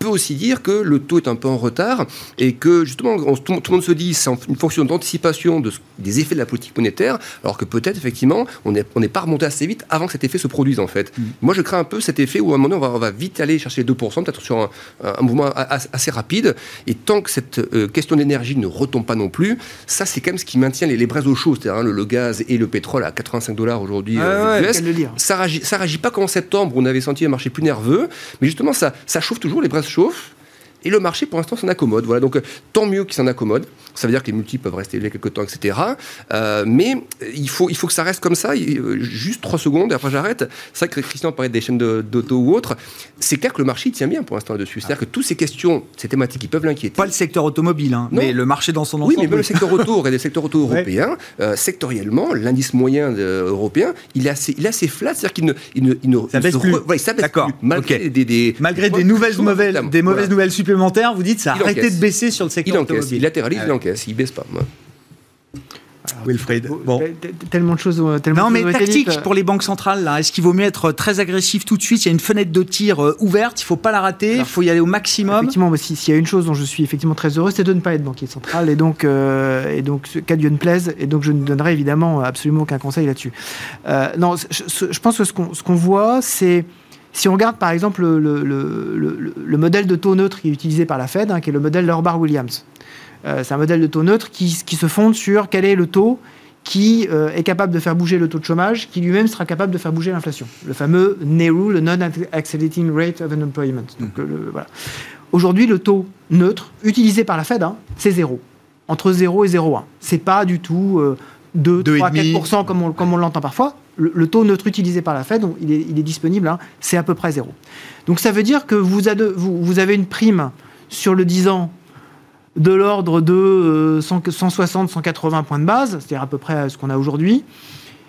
Peut aussi dire que le taux est un peu en retard et que justement tout, le monde se dit c'est une fonction d'anticipation de, des effets de la politique monétaire, alors que peut-être effectivement on n'est on pas remonté assez vite avant que cet effet se produise en fait. Mm. Moi je crains un peu cet effet où à un moment donné on va, vite aller chercher les 2%, peut-être sur un, mouvement assez rapide, et tant que cette euh, question d'énergie ne retombe pas non plus, ça c'est quand même ce qui maintient les, les braises au chaud, c'est-à-dire hein, le, gaz et le pétrole à 85 dollars aujourd'hui. Euh, ça ça réagit pas comme en septembre où on avait senti un marché plus nerveux, mais justement ça, ça chauffe toujours les braises chauffe. Et le marché, pour l'instant, s'en accommode. Voilà, donc tant mieux qu'il s'en accommode. Ça veut dire que les multiples peuvent rester élevés quelques temps, etc. Euh, mais il faut, il faut que ça reste comme ça. Juste trois secondes et après j'arrête. C'est vrai que Christian parlait des chaînes d'auto ou autres. C'est clair que le marché tient bien pour l'instant là-dessus. C'est-à-dire que toutes ces questions, ces thématiques, ils peuvent l'inquiéter. Pas le secteur automobile, hein, mais le marché dans son ensemble. Oui, mais même le secteur auto, *laughs* et des secteurs auto européens, euh, sectoriellement, l'indice moyen européen, il est assez, il est assez flat, c'est-à-dire qu'il ne, il ne, il ne ça baisse plus. D'accord. Malgré des, des, malgré des, nouvelles, mauvaises, des mauvaises nouvelles supplémentaires, vous dites ça a arrêté de baisser sur le secteur il encaisse, Il latéralise, il encaisse, il baisse pas. Wilfried. Bon. Tellement de choses. Euh, tellement non, mais tactique euh. pour les banques centrales, là. Est-ce qu'il vaut mieux être très agressif tout de suite? Il y a une fenêtre de tir euh, ouverte, il ne faut pas la rater, il faut y aller au maximum. Effectivement, s'il y a une chose dont je suis effectivement très heureux, c'est de ne pas être banquier central. Et donc, et donc qu'à Dieu ne plaise. Et donc, je ne donnerai évidemment absolument aucun conseil là-dessus. non, je, pense que ce qu'on voit, c'est. Si on regarde par exemple le, le, le, modèle de taux neutre qui est utilisé par la Fed, hein, qui est le modèle Lorbar-Williams, euh, c'est un modèle de taux neutre qui, se fonde sur quel est le taux qui euh, est capable de faire bouger le taux de chômage, qui lui-même sera capable de faire bouger l'inflation. Le fameux NERU, le Non-Accelerating Rate of Unemployment. voilà. Aujourd'hui, le taux neutre utilisé par la Fed, hein, c'est zéro. Entre 0 et 0,1. C'est pas du tout 2, 3, 4% comme on, comme on l'entend parfois. Le, taux neutre utilisé par la Fed, il, est, il est disponible, hein, c'est à peu près zéro. Donc ça veut dire que vous, vous, vous avez une prime sur le 10 ans de l'ordre de 160-180 euh, points de base, c'est-à-dire à peu près ce qu'on a aujourd'hui,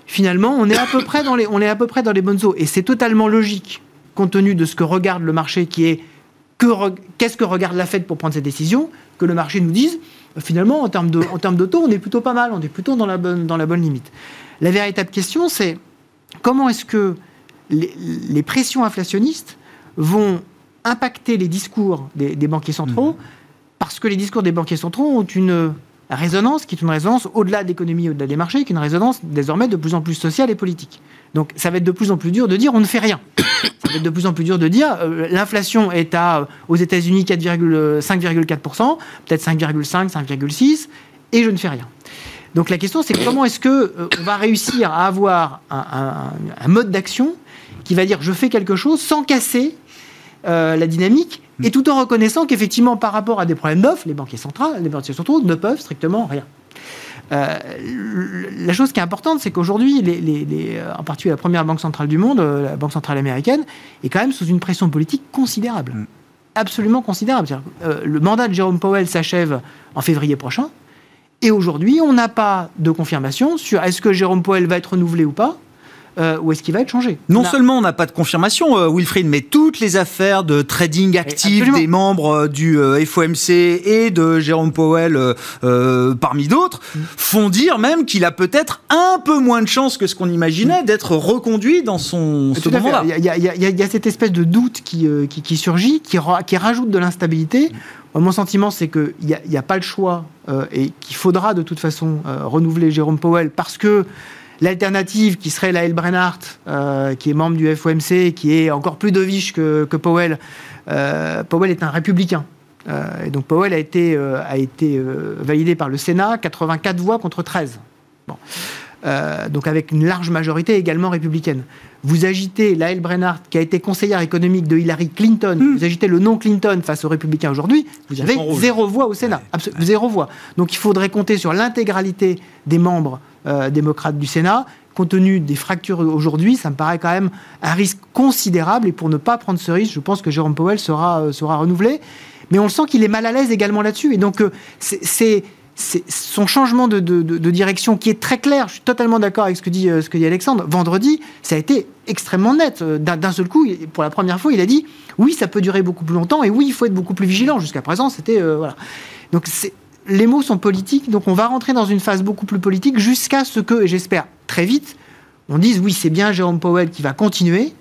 finalement, on est à peu près dans les, bonnes eaux. Et c'est totalement logique, compte tenu de ce que regarde le marché, qui est qu'est-ce que regarde la Fed pour prendre ses décisions, que le marché nous dise, finalement, en termes de, on est plutôt pas mal, on est plutôt dans la bonne, limite. La véritable question, c'est comment est-ce que les, pressions inflationnistes vont impacter les discours des, des banquiers centraux mmh parce que les discours des banquiers centraux ont une résonance qui est une résonance au-delà de l'économie, au-delà des marchés, qui est une résonance désormais de plus en plus sociale et politique. Donc ça va être de plus en plus dur de dire on ne fait rien. *coughs* ça va être de plus en plus dur de dire euh, l'inflation est à aux États-Unis 5,4%, peut-être 5,5, 5,6, et je ne fais rien. Donc la question c'est comment est-ce que euh, on va réussir à avoir un, mode d'action qui va dire je fais quelque chose sans casser euh, la dynamique et tout en reconnaissant qu'effectivement, par rapport à des problèmes d'offres, les banquiers centrales, les banquiers centraux ne peuvent strictement rien. Euh, la chose qui est importante, c'est qu'aujourd'hui, les, euh, en particulier la première banque centrale du monde, la banque centrale américaine, est quand même sous une pression politique considérable. Mm. Absolument considérable. le mandat de Jérôme Powell s'achève en février prochain. Et aujourd'hui, on n'a pas de confirmation sur est-ce que Jérôme Powell va être renouvelé ou pas. Euh, ou est-ce qu'il va être changé Non seulement on n'a pas de confirmation, euh, Wilfried, mais toutes les affaires de trading actif des membres euh, du FOMC et de Jérôme Powell, parmi d'autres, mm. font dire même qu'il a peut-être un peu moins de chances que ce qu'on imaginait d'être reconduit dans son second mandat. Il y, a cette espèce de doute qui, qui, surgit, qui, qui rajoute de l'instabilité. Mon sentiment, c'est qu'il n'y a, a, pas le choix et qu'il faudra de toute façon renouveler Jérôme Powell parce que L'alternative qui serait la Brennart, euh, qui est membre du FOMC, qui est encore plus dovish que, que Powell. Euh, Powell est un républicain. Euh, et donc Powell a été, a été validé par le Sénat, 84 voix contre 13. Bon. donc avec une large majorité également républicaine. Vous agitez Lael Brennart, qui a été conseillère économique de Hillary Clinton, hmm. vous agitez le nom Clinton face aux républicains aujourd'hui, vous avez zéro voix au Sénat. Zéro voix. Donc il faudrait compter sur l'intégralité des membres euh, démocrate du Sénat. Compte tenu des fractures aujourd'hui, ça me paraît quand même un risque considérable. Et pour ne pas prendre ce risque, je pense que Jérôme Powell sera, euh, sera renouvelé. Mais on sent qu'il est mal à l'aise également là-dessus. Et donc, euh, c'est son changement de, direction qui est très clair. Je suis totalement d'accord avec ce que, dit, ce que dit Alexandre. Vendredi, ça a été extrêmement net. D'un seul coup, pour la première fois, il a dit oui, ça peut durer beaucoup plus longtemps et oui, il faut être beaucoup plus vigilant. Jusqu'à présent, c'était. voilà. Donc, c'est les mots sont politiques, donc on va rentrer dans une phase beaucoup plus politique jusqu'à ce que, et j'espère très vite, on dise oui, c'est bien Jérôme Powell qui va continuer,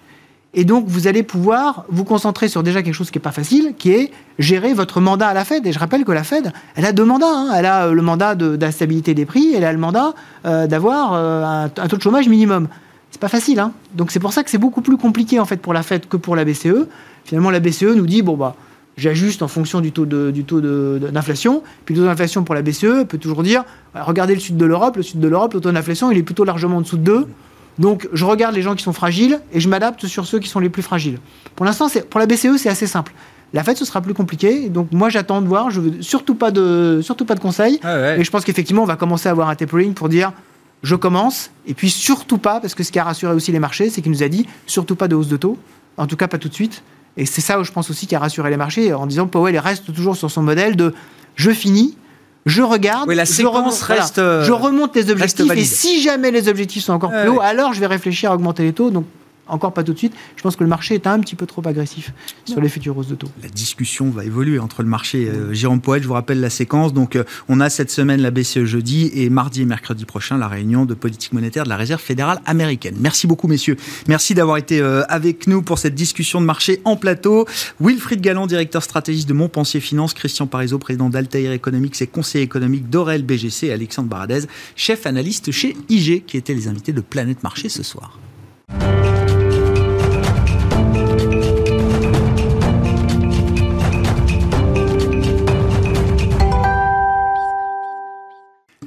et donc vous allez pouvoir vous concentrer sur déjà quelque chose qui n'est pas facile, qui est gérer votre mandat à la Fed. Et je rappelle que la Fed, elle a deux mandats. Hein. Elle a euh, le mandat de, des prix, elle a le mandat euh, d'avoir euh, un, taux de chômage minimum. C'est pas facile. Hein. Donc c'est pour ça que c'est beaucoup plus compliqué en fait pour la Fed que pour la BCE. Finalement, la BCE nous dit bon bah j'ajuste en fonction du taux d'inflation. Puis le taux d'inflation pour la BCE peut toujours dire regardez le sud de l'Europe, le sud de l'Europe, le taux d'inflation il est plutôt largement en dessous de 2. Donc je regarde les gens qui sont fragiles et je m'adapte sur ceux qui sont les plus fragiles. Pour l'instant, pour la BCE, c'est assez simple. La Fed, ce sera plus compliqué. Donc moi, j'attends de voir. Je veux surtout pas de, surtout pas de conseils. Ah Et je pense qu'effectivement, on va commencer à avoir un tapering pour dire je commence. Et puis surtout pas, parce que ce qui a rassuré aussi les marchés, c'est qu'il nous a dit surtout pas de hausse de taux. En tout cas, pas tout de suite. Et c'est ça, je pense aussi, qui a rassuré les marchés en disant Powell reste toujours sur son modèle de je finis, je regarde, Oui, la je, remonte, reste, euh, je remonte les objectifs et si jamais les objectifs sont encore plus hauts, ouais. alors je vais réfléchir à augmenter les taux. Donc encore pas tout de suite. Je pense que le marché est un petit peu trop agressif sur les futures hausses de taux. La discussion va évoluer entre le marché et euh, Jérôme Poët. Je vous rappelle la séquence. Donc, euh, on a cette semaine la BCE jeudi et mardi et mercredi prochain la réunion de politique monétaire de la Réserve fédérale américaine. Merci beaucoup, messieurs. Merci d'avoir été euh, avec nous pour cette discussion de marché en plateau. Wilfried Galland, directeur stratégiste de Montpensier Finance, Christian Parizeau, président d'Altair Economics et conseiller économique d'Orel BGC, et Alexandre Baradez, chef analyste chez IG, qui étaient les invités de Planète Marché ce soir.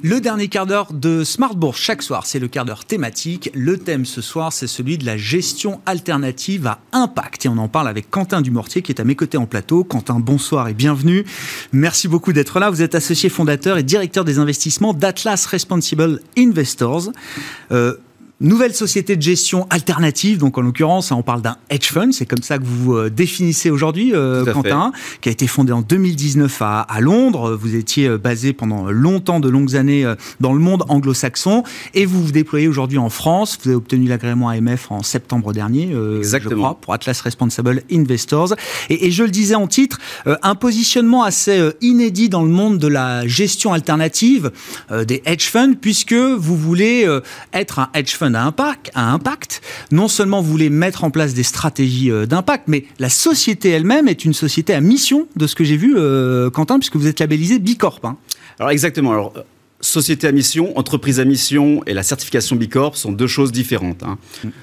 Le dernier quart d'heure de Smart Bourse chaque soir, c'est le quart d'heure thématique. Le thème ce soir, c'est celui de la gestion alternative à impact. Et on en parle avec Quentin Dumortier qui est à mes côtés en plateau. Quentin, bonsoir et bienvenue. Merci beaucoup d'être là. Vous êtes associé fondateur et directeur des investissements d'Atlas Responsible Investors. Euh, Nouvelle société de gestion alternative, donc en l'occurrence, on parle d'un hedge fund, c'est comme ça que vous vous euh, définissez aujourd'hui, euh, Quentin, qui a été fondé en 2019 à, à Londres. Vous étiez euh, basé pendant longtemps, de longues années, dans le monde anglo-saxon, et vous vous déployez aujourd'hui en France. Vous avez obtenu l'agrément AMF en septembre dernier, euh, je Exactement. crois, pour Atlas Responsible Investors. Et, et je le disais en titre, euh, un positionnement assez inédit dans le monde de la gestion alternative euh, des hedge funds, puisque vous voulez être un hedge fund à impact, impact. Non seulement vous voulez mettre en place des stratégies euh, d'impact, mais la société elle-même est une société à mission, de ce que j'ai vu, euh, Quentin, puisque vous êtes labellisé Bicorp. hein. Alors exactement. Société à mission, entreprise à mission et la certification Bicorp sont deux choses différentes. hein.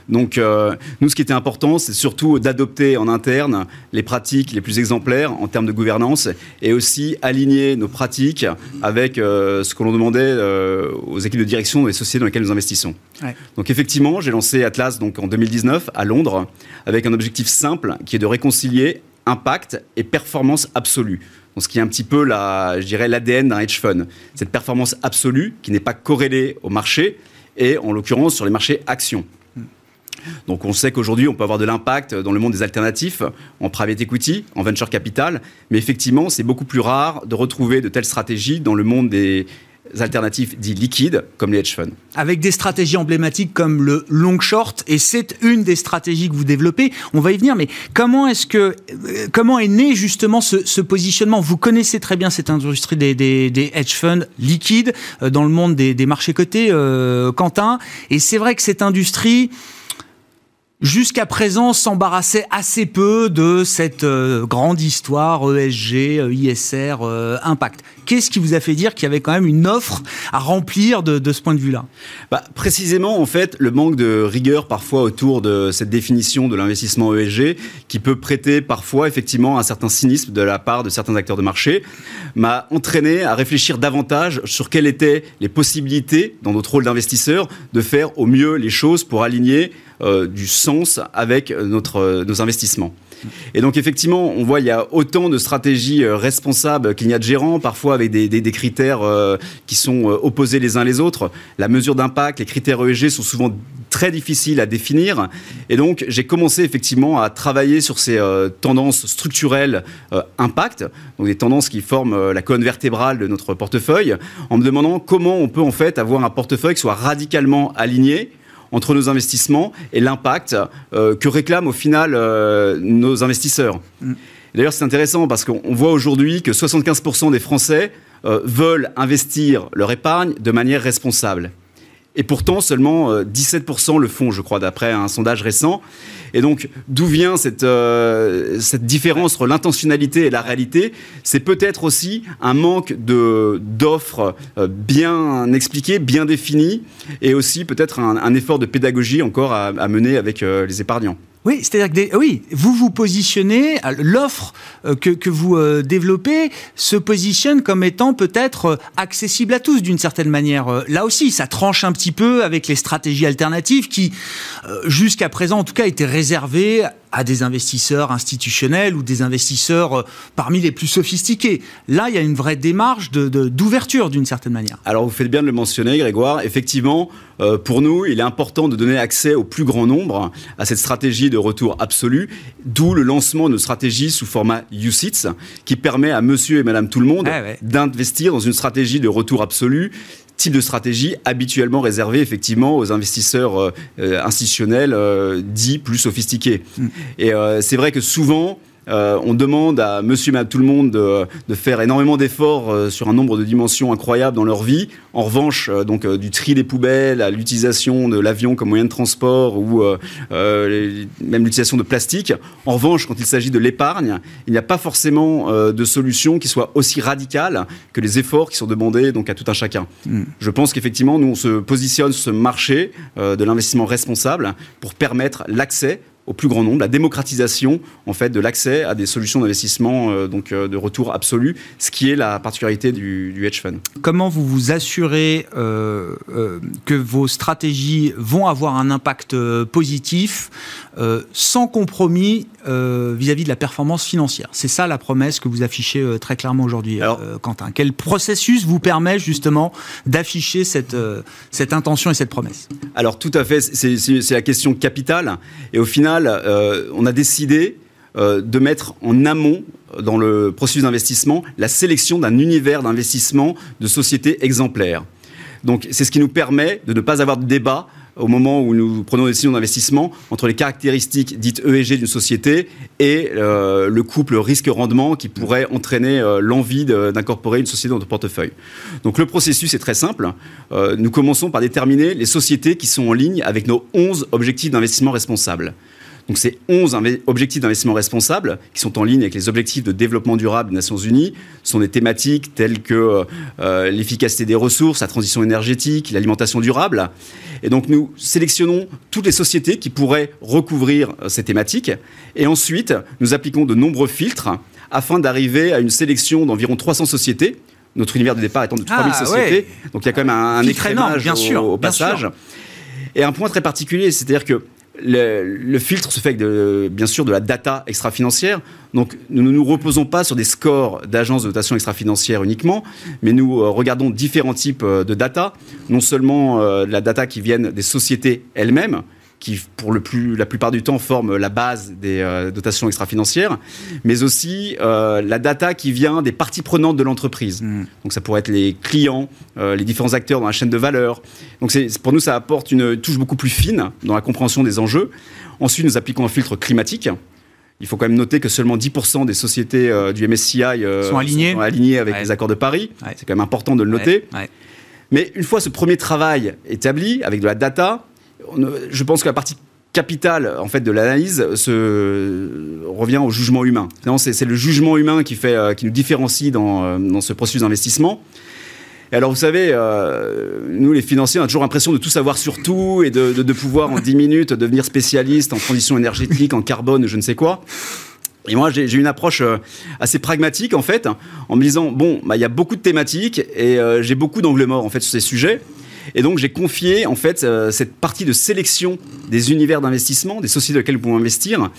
Donc, euh, nous, ce qui était important, c'est surtout d'adopter en interne les pratiques les plus exemplaires en termes de gouvernance et aussi aligner nos pratiques avec euh, ce que l'on demandait euh, aux équipes de direction des sociétés dans lesquelles nous investissons. Ouais. Donc, effectivement, j'ai lancé Atlas donc, en 2019 à Londres avec un objectif simple qui est de réconcilier impact et performance absolue. Ce qui est un petit peu la, je dirais, l'ADN d'un hedge fund. Cette performance absolue qui n'est pas corrélée au marché et en l'occurrence sur les marchés actions. Donc on sait qu'aujourd'hui, on peut avoir de l'impact dans le monde des alternatifs, en private equity, en venture capital, mais effectivement, c'est beaucoup plus rare de retrouver de telles stratégies dans le monde des alternatifs dits liquides, comme les hedge funds. avec des stratégies emblématiques comme le long short, et c'est une des stratégies que vous développez. On va y venir, mais comment est-ce que, euh, comment est né justement ce, positionnement? Vous connaissez très bien cette industrie des, hedge funds liquides euh, dans le monde des, des marchés cotés, euh, Quentin, et c'est vrai que cette industrie jusqu'à présent s'embarrassait assez peu de cette euh, grande histoire ESG, euh, ISR, euh, impact. Qu'est-ce qui vous a fait dire qu'il y avait quand même une offre à remplir de, ce point de vue-là? Bah, précisément, en fait, le manque de rigueur parfois autour de cette définition de l'investissement ESG, qui peut prêter parfois effectivement un certain cynisme de la part de certains acteurs de marché, m'a entraîné à réfléchir davantage sur quelles étaient les possibilités, dans notre rôle d'investisseur, de faire au mieux les choses pour aligner du sens avec notre, euh, nos investissements. Et donc effectivement, on voit il y a autant de stratégies euh, responsables qu'il y a de gérants, parfois avec des, des- critères euh, qui sont euh, opposés les uns les autres. La mesure d'impact, les critères ESG sont souvent très difficiles à définir. Et donc j'ai commencé effectivement à travailler sur ces euh, tendances structurelles euh, impact, donc des tendances qui forment euh, la colonne vertébrale de notre portefeuille, en me demandant comment on peut en fait avoir un portefeuille qui soit radicalement aligné entre nos investissements et l'impact euh, que réclament au final euh, nos investisseurs. D'ailleurs, c'est intéressant parce qu'on on voit aujourd'hui que 75% des Français euh, veulent investir leur épargne de manière responsable. Et pourtant, seulement euh, 17% le font, je crois, d'après un sondage récent. Et donc, d'où vient cette, euh, différence entre l'intentionnalité et la réalité? C'est peut-être aussi un manque d'offres euh, bien expliquées, bien définies, et aussi peut-être un, effort de pédagogie encore à, mener avec euh, les épargnants. Oui, c'est-à-dire que des- oui, vous vous positionnez, euh, l'offre euh, que, que vous euh, développez se positionne comme étant peut-être accessible à tous d'une certaine manière. Là aussi, ça tranche un petit peu avec les stratégies alternatives qui, jusqu'à présent en tout cas, étaient réservées à des investisseurs institutionnels ou des investisseurs euh, parmi les plus sophistiqués. Là, il y a une vraie démarche d'ouverture d'une certaine manière. Alors, vous faites bien de le mentionner, Grégoire. Effectivement, euh, pour nous, il est important de donner accès au plus grand nombre à cette stratégie de retour absolu, d'où le lancement de stratégie sous format UCITS, qui permet à monsieur et madame tout le monde Ah ouais. d'investir dans une stratégie de retour absolu type de stratégie habituellement réservée effectivement aux investisseurs euh, euh, institutionnels euh, dits plus sophistiqués. Et euh, c'est vrai que souvent, euh, on demande à monsieur et madame tout le monde de, de faire énormément d'efforts euh, sur un nombre de dimensions incroyables dans leur vie. En revanche, euh, donc du tri des poubelles à l'utilisation de l'avion comme moyen de transport ou les- même l'utilisation de plastique. En revanche, quand il s'agit de l'épargne, il n'y a pas forcément de solution qui soit aussi radicale que les efforts qui sont demandés donc à tout un chacun. Je pense qu'effectivement, nous on se positionne sur ce marché de l'investissement responsable pour permettre l'accès au plus grand nombre, la démocratisation en fait de l'accès à des solutions d'investissement euh, donc euh, de retour absolu, ce qui est la particularité du, du hedge fund. Comment vous vous assurez euh, que vos stratégies vont avoir un impact positif sans compromis vis-à-vis de la performance financière? C'est ça la promesse que vous affichez très clairement aujourd'hui, Quentin. Quel processus vous permet justement d'afficher cette, cette intention et cette promesse? Alors tout à fait, c'est la question capitale. Et au final, euh, on a décidé euh, de mettre en amont euh, dans le processus d'investissement la sélection d'un univers d'investissement de sociétés exemplaires. Donc c'est ce qui nous permet de ne pas avoir de débat au moment où nous prenons des décisions d'investissement entre les caractéristiques dites ESG d'une société et le couple risque-rendement qui pourrait entraîner l'envie d'incorporer une société dans notre portefeuille. Donc le processus est très simple. Nous commençons par déterminer les sociétés qui sont en ligne avec nos 11 objectifs d'investissement responsable. Donc ces 11 inve- objectifs d'investissement responsable, qui sont en ligne avec les objectifs de développement durable des Nations Unies, sont des thématiques telles que euh, l'efficacité des ressources, la transition énergétique, l'alimentation durable. Et donc nous sélectionnons toutes les sociétés qui pourraient recouvrir euh, ces thématiques. Et ensuite, nous appliquons de nombreux filtres afin d'arriver à une sélection d'environ 300 notre Notre univers de départ étant de 3000 Ah, sociétés. ouais. Donc il y a quand même un, un énorme, écrémage bien au- sûr, au, bien passage. sûr. Et un point très particulier, c'est-à-dire que le, filtre se fait bien sûr de la data extra-financière. Donc nous ne nous reposons pas sur des scores d'agences de notation extra-financière uniquement, mais nous euh, regardons différents types euh, de data. Non seulement euh, la data qui viennent des sociétés elles-mêmes, qui pour le plus, la plupart du temps forment la base des euh, dotations extra-financières, mais aussi euh, la data qui vient des parties prenantes de l'entreprise. Donc ça pourrait être les clients, euh, les différents acteurs dans la chaîne de valeur. Donc c'est, pour nous, ça apporte une touche beaucoup plus fine dans la compréhension des enjeux. Ensuite, nous appliquons un filtre climatique. Il faut quand même noter que seulement 10% des sociétés du MSCI Sont alignées. alignées avec Ouais. les accords de Paris. Ouais. C'est quand même important de le noter. Ouais. Mais une fois ce premier travail établi avec de la data, je pense que la partie capitale en fait de l'analyse se revient au jugement humain. C'est le jugement humain qui fait euh, qui nous différencie dans, euh, dans ce processus d'investissement. Et alors, vous savez, euh, nous, les financiers, on a toujours l'impression de tout savoir sur tout et de, pouvoir, en 10 minutes, devenir spécialiste en transition énergétique, en carbone, je ne sais quoi. Et moi, j'ai une approche assez pragmatique, en fait, en me disant, bon, bah, il y a beaucoup de thématiques et j'ai beaucoup d'angles morts, en fait, sur ces sujets. Et donc, j'ai confié, en fait, euh, cette partie de sélection des univers d'investissement, des sociétés dans lesquelles nous pouvons investir,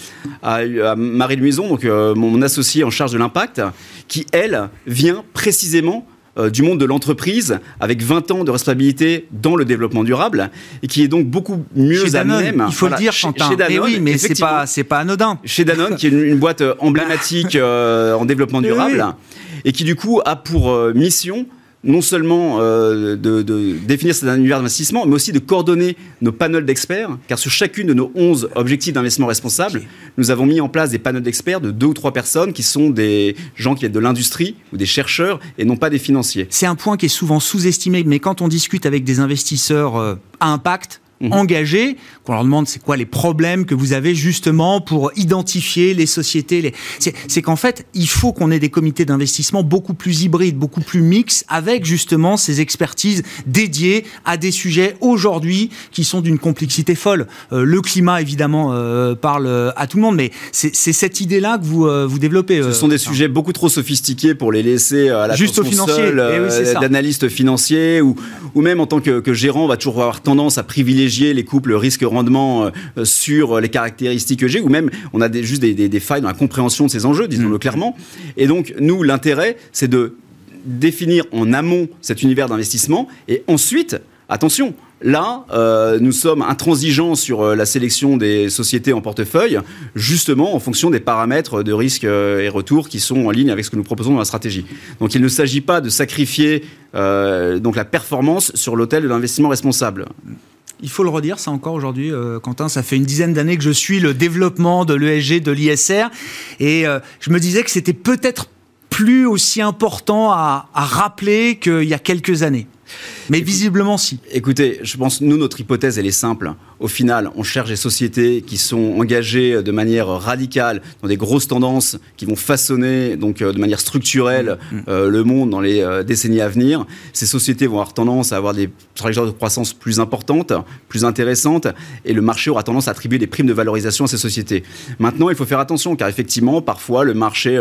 à, à Marie Luison, donc euh, mon associé en charge de l'impact, qui, elle, vient précisément euh, du monde de l'entreprise avec 20 ans de responsabilité dans le développement durable et qui est donc beaucoup mieux Chez à Danone, même. il faut Voilà, le dire, chez- chez Danone, Eh oui, mais c'est pas, pas anodin. Chez Danone, qui est une, une boîte emblématique *laughs* euh, en développement Oui, durable, oui. et qui du coup a pour euh, mission non seulement euh, de, de définir cet univers d'investissement, mais aussi de coordonner nos panels d'experts, car sur chacune de nos 11 objectifs d'investissement responsable, nous avons mis en place des panels d'experts de deux ou trois personnes qui sont des gens qui viennent de l'industrie ou des chercheurs et non pas des financiers. C'est un point qui est souvent sous-estimé, mais quand on discute avec des investisseurs euh, à impact, Mhm. engagés, qu'on leur demande c'est quoi les problèmes que vous avez justement pour identifier les sociétés, les... c'est qu'en fait, il faut qu'on ait des comités d'investissement beaucoup plus hybrides, beaucoup plus mix, avec justement ces expertises dédiées à des sujets aujourd'hui qui sont d'une complexité folle. Euh, le climat, évidemment, euh, parle euh, à tout le monde, mais c'est cette idée-là que vous, euh, vous développez. Ce sont des sujets beaucoup trop sophistiqués pour les laisser à la Juste aux financiers. Eh oui, d'analystes financiers ou, ou même en tant que, que gérant, on va toujours avoir tendance à privilégier privilégier les couples risque-rendement euh, sur les caractéristiques que j'ai, ou même on a des, juste des, des, des, failles dans la compréhension de ces enjeux, disons-le mmh. clairement. Et donc, nous, l'intérêt, c'est de définir en amont cet univers d'investissement et ensuite, attention, Là, euh, nous sommes intransigeants sur euh, la sélection des sociétés en portefeuille, justement en fonction des paramètres de risque euh, et retour qui sont en ligne avec ce que nous proposons dans la stratégie. Donc il ne s'agit pas de sacrifier donc la performance sur l'autel de l'investissement responsable. Il faut le redire, ça encore aujourd'hui, Quentin, ça fait une dizaine d'années que je suis le développement de l'ESG, de l'ISR, et je me disais que c'était peut-être plus aussi important à rappeler qu'il y a quelques années. Mais visiblement, si. Écoutez, je pense, nous, notre hypothèse, elle est simple. Au final, on cherche des sociétés qui sont engagées de manière radicale dans des grosses tendances qui vont façonner donc euh, de manière structurelle mmh, mmh. Euh, le monde dans les euh, décennies à venir. Ces sociétés vont avoir tendance à avoir des trajectoires de croissance plus importantes, plus intéressantes, et le marché aura tendance à attribuer des primes de valorisation à ces sociétés. Maintenant, il faut faire attention, car effectivement, parfois, le marché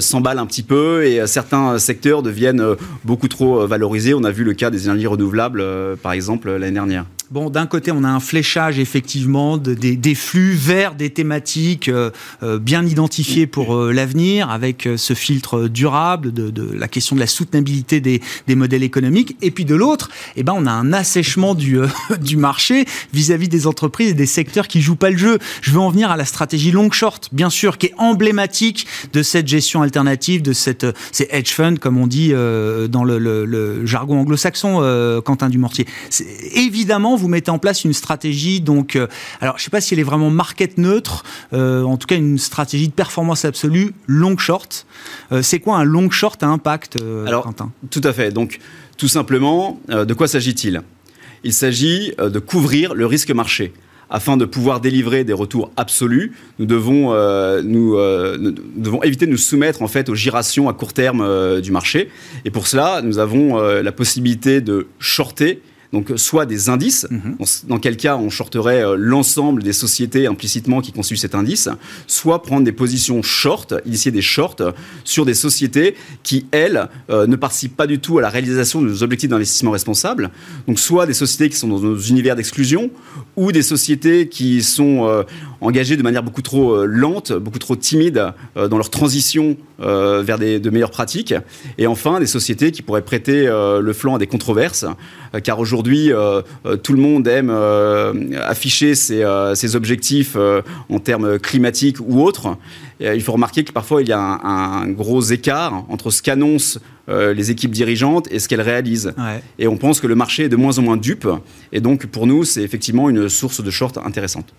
s'emballe un petit peu et certains secteurs deviennent beaucoup trop valorisés. On a vu le cas des énergies renouvelables, par exemple, l'année dernière. Bon, d'un côté, on a un fléchage effectivement des, flux vers des thématiques euh, euh, bien identifiées pour euh, l'avenir, avec ce filtre durable, de, la question de la soutenabilité des, modèles économiques. Et puis de l'autre, eh ben, on a un assèchement *laughs* du, marché vis-à-vis des entreprises et des secteurs qui jouent pas le jeu. Je veux en venir à la stratégie long short, bien sûr, qui est emblématique de cette gestion alternative, de cette, ces hedge funds, comme on dit dans le jargon anglo-saxon, Quentin Dumortier. Évidemment, vous mettez en place une stratégie, donc, euh, alors je sais pas si elle est vraiment market neutre, euh, en tout cas une stratégie de performance absolue, long short. Euh, c'est quoi un long short à impact, alors, Quentin? Tout à fait. Donc, tout simplement, de quoi s'agit-il? Il s'agit de couvrir le risque marché afin de pouvoir délivrer des retours absolus, nous devons, nous, devons éviter de nous soumettre en fait aux girations à court terme du marché. Et pour cela, nous avons la possibilité de shorter donc soit des indices, mhm. dans quel cas on shorterait euh, l'ensemble des sociétés implicitement qui constituent cet indice, soit prendre des positions short, initier des shorts sur des sociétés qui, elles, euh, ne participent pas du tout à la réalisation de nos objectifs d'investissement responsable. Donc soit des sociétés qui sont dans nos univers d'exclusion, ou des sociétés qui sont euh, engagées de manière beaucoup trop lente, beaucoup trop timide dans leur transition vers des, de meilleures pratiques. Et enfin, des sociétés qui pourraient prêter le flanc à des controverses, car aujourd'hui, Aujourd'hui, euh, euh, tout le monde aime euh, afficher ses, objectifs en termes climatiques ou autres. il faut remarquer que parfois il y a un, gros écart entre ce qu'annoncent les équipes dirigeantes et ce qu'elles réalisent. Et on pense que le marché est de moins en moins dupe. Et donc pour nous, c'est effectivement une source de short intéressante.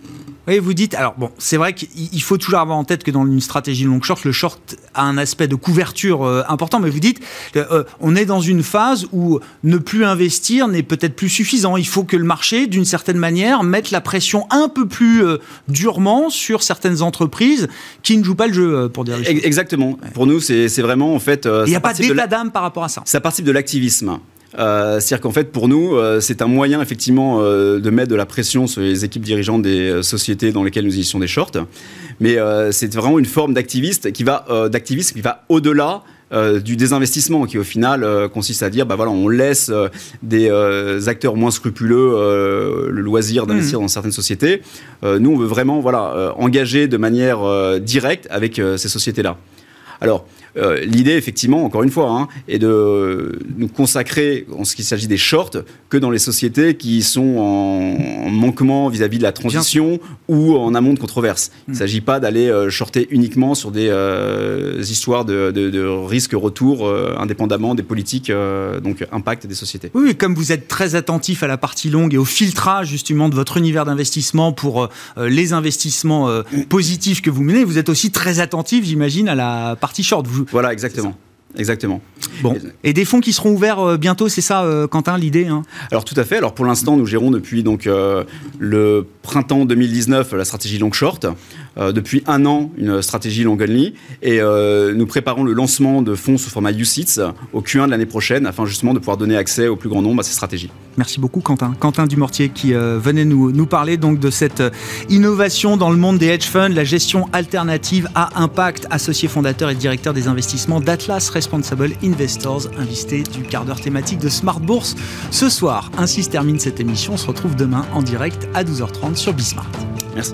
Oui, vous dites, alors bon, c'est vrai qu'il faut toujours avoir en tête que dans une stratégie long short, le short a un aspect de couverture euh, important, mais vous dites, euh, on est dans une phase où ne plus investir n'est peut-être plus suffisant. Il faut que le marché, d'une certaine manière, mette la pression un peu plus euh, durement sur certaines entreprises qui ne jouent pas le jeu, pour dire les choses. Exactement. Pour nous, c'est vraiment en fait. Il n'y a pas d'état d'âme par rapport à ça. Ça participe de l'activisme. Euh, C'est-à-dire qu'en fait, pour nous, euh, c'est un moyen effectivement euh, de mettre de la pression sur les équipes dirigeantes des sociétés dans lesquelles nous initions des shorts. Mais c'est vraiment une forme d'activiste qui va, d'activisme qui va au-delà du désinvestissement qui au final consiste à dire bah voilà on laisse des acteurs moins scrupuleux le loisir d'investir mmh. dans certaines sociétés nous on veut vraiment voilà engager de manière directe avec ces sociétés là alors euh, l'idée, effectivement, encore une fois, hein, est de nous consacrer, en ce qui s'agit des shorts, que dans les sociétés qui sont en, manquement vis-à-vis de la transition ou en amont de controverses. Il ne hmm. s'agit pas d'aller euh, shorter uniquement sur des euh, histoires de, de, risque-retour indépendamment des politiques, donc impact des sociétés. Oui, comme vous êtes très attentif à la partie longue et au filtrage justement de votre univers d'investissement pour les investissements positifs que vous menez, vous êtes aussi très attentif, j'imagine, à la partie short. Vous, voilà, exactement. Exactement. Bon. Et des fonds qui seront ouverts euh, bientôt, c'est ça, euh, Quentin, l'idée hein? Alors tout à fait. Alors pour l'instant, nous gérons depuis donc euh, le printemps 2019 la stratégie long short. Euh, depuis un an une stratégie long only et euh, nous préparons le lancement de fonds sous format UCITS au Q1 de l'année prochaine afin justement de pouvoir donner accès au plus grand nombre à ces stratégies. Merci beaucoup Quentin. Quentin Dumortier qui euh, venait nous, nous parler donc de cette innovation dans le monde des hedge funds, la gestion alternative à impact, associé fondateur et directeur des investissements d'Atlas Responsible Investors, invité du quart d'heure thématique de Smart Bourse ce soir. Ainsi se termine cette émission. On se retrouve demain en direct à 12h30 sur Bismart. Merci.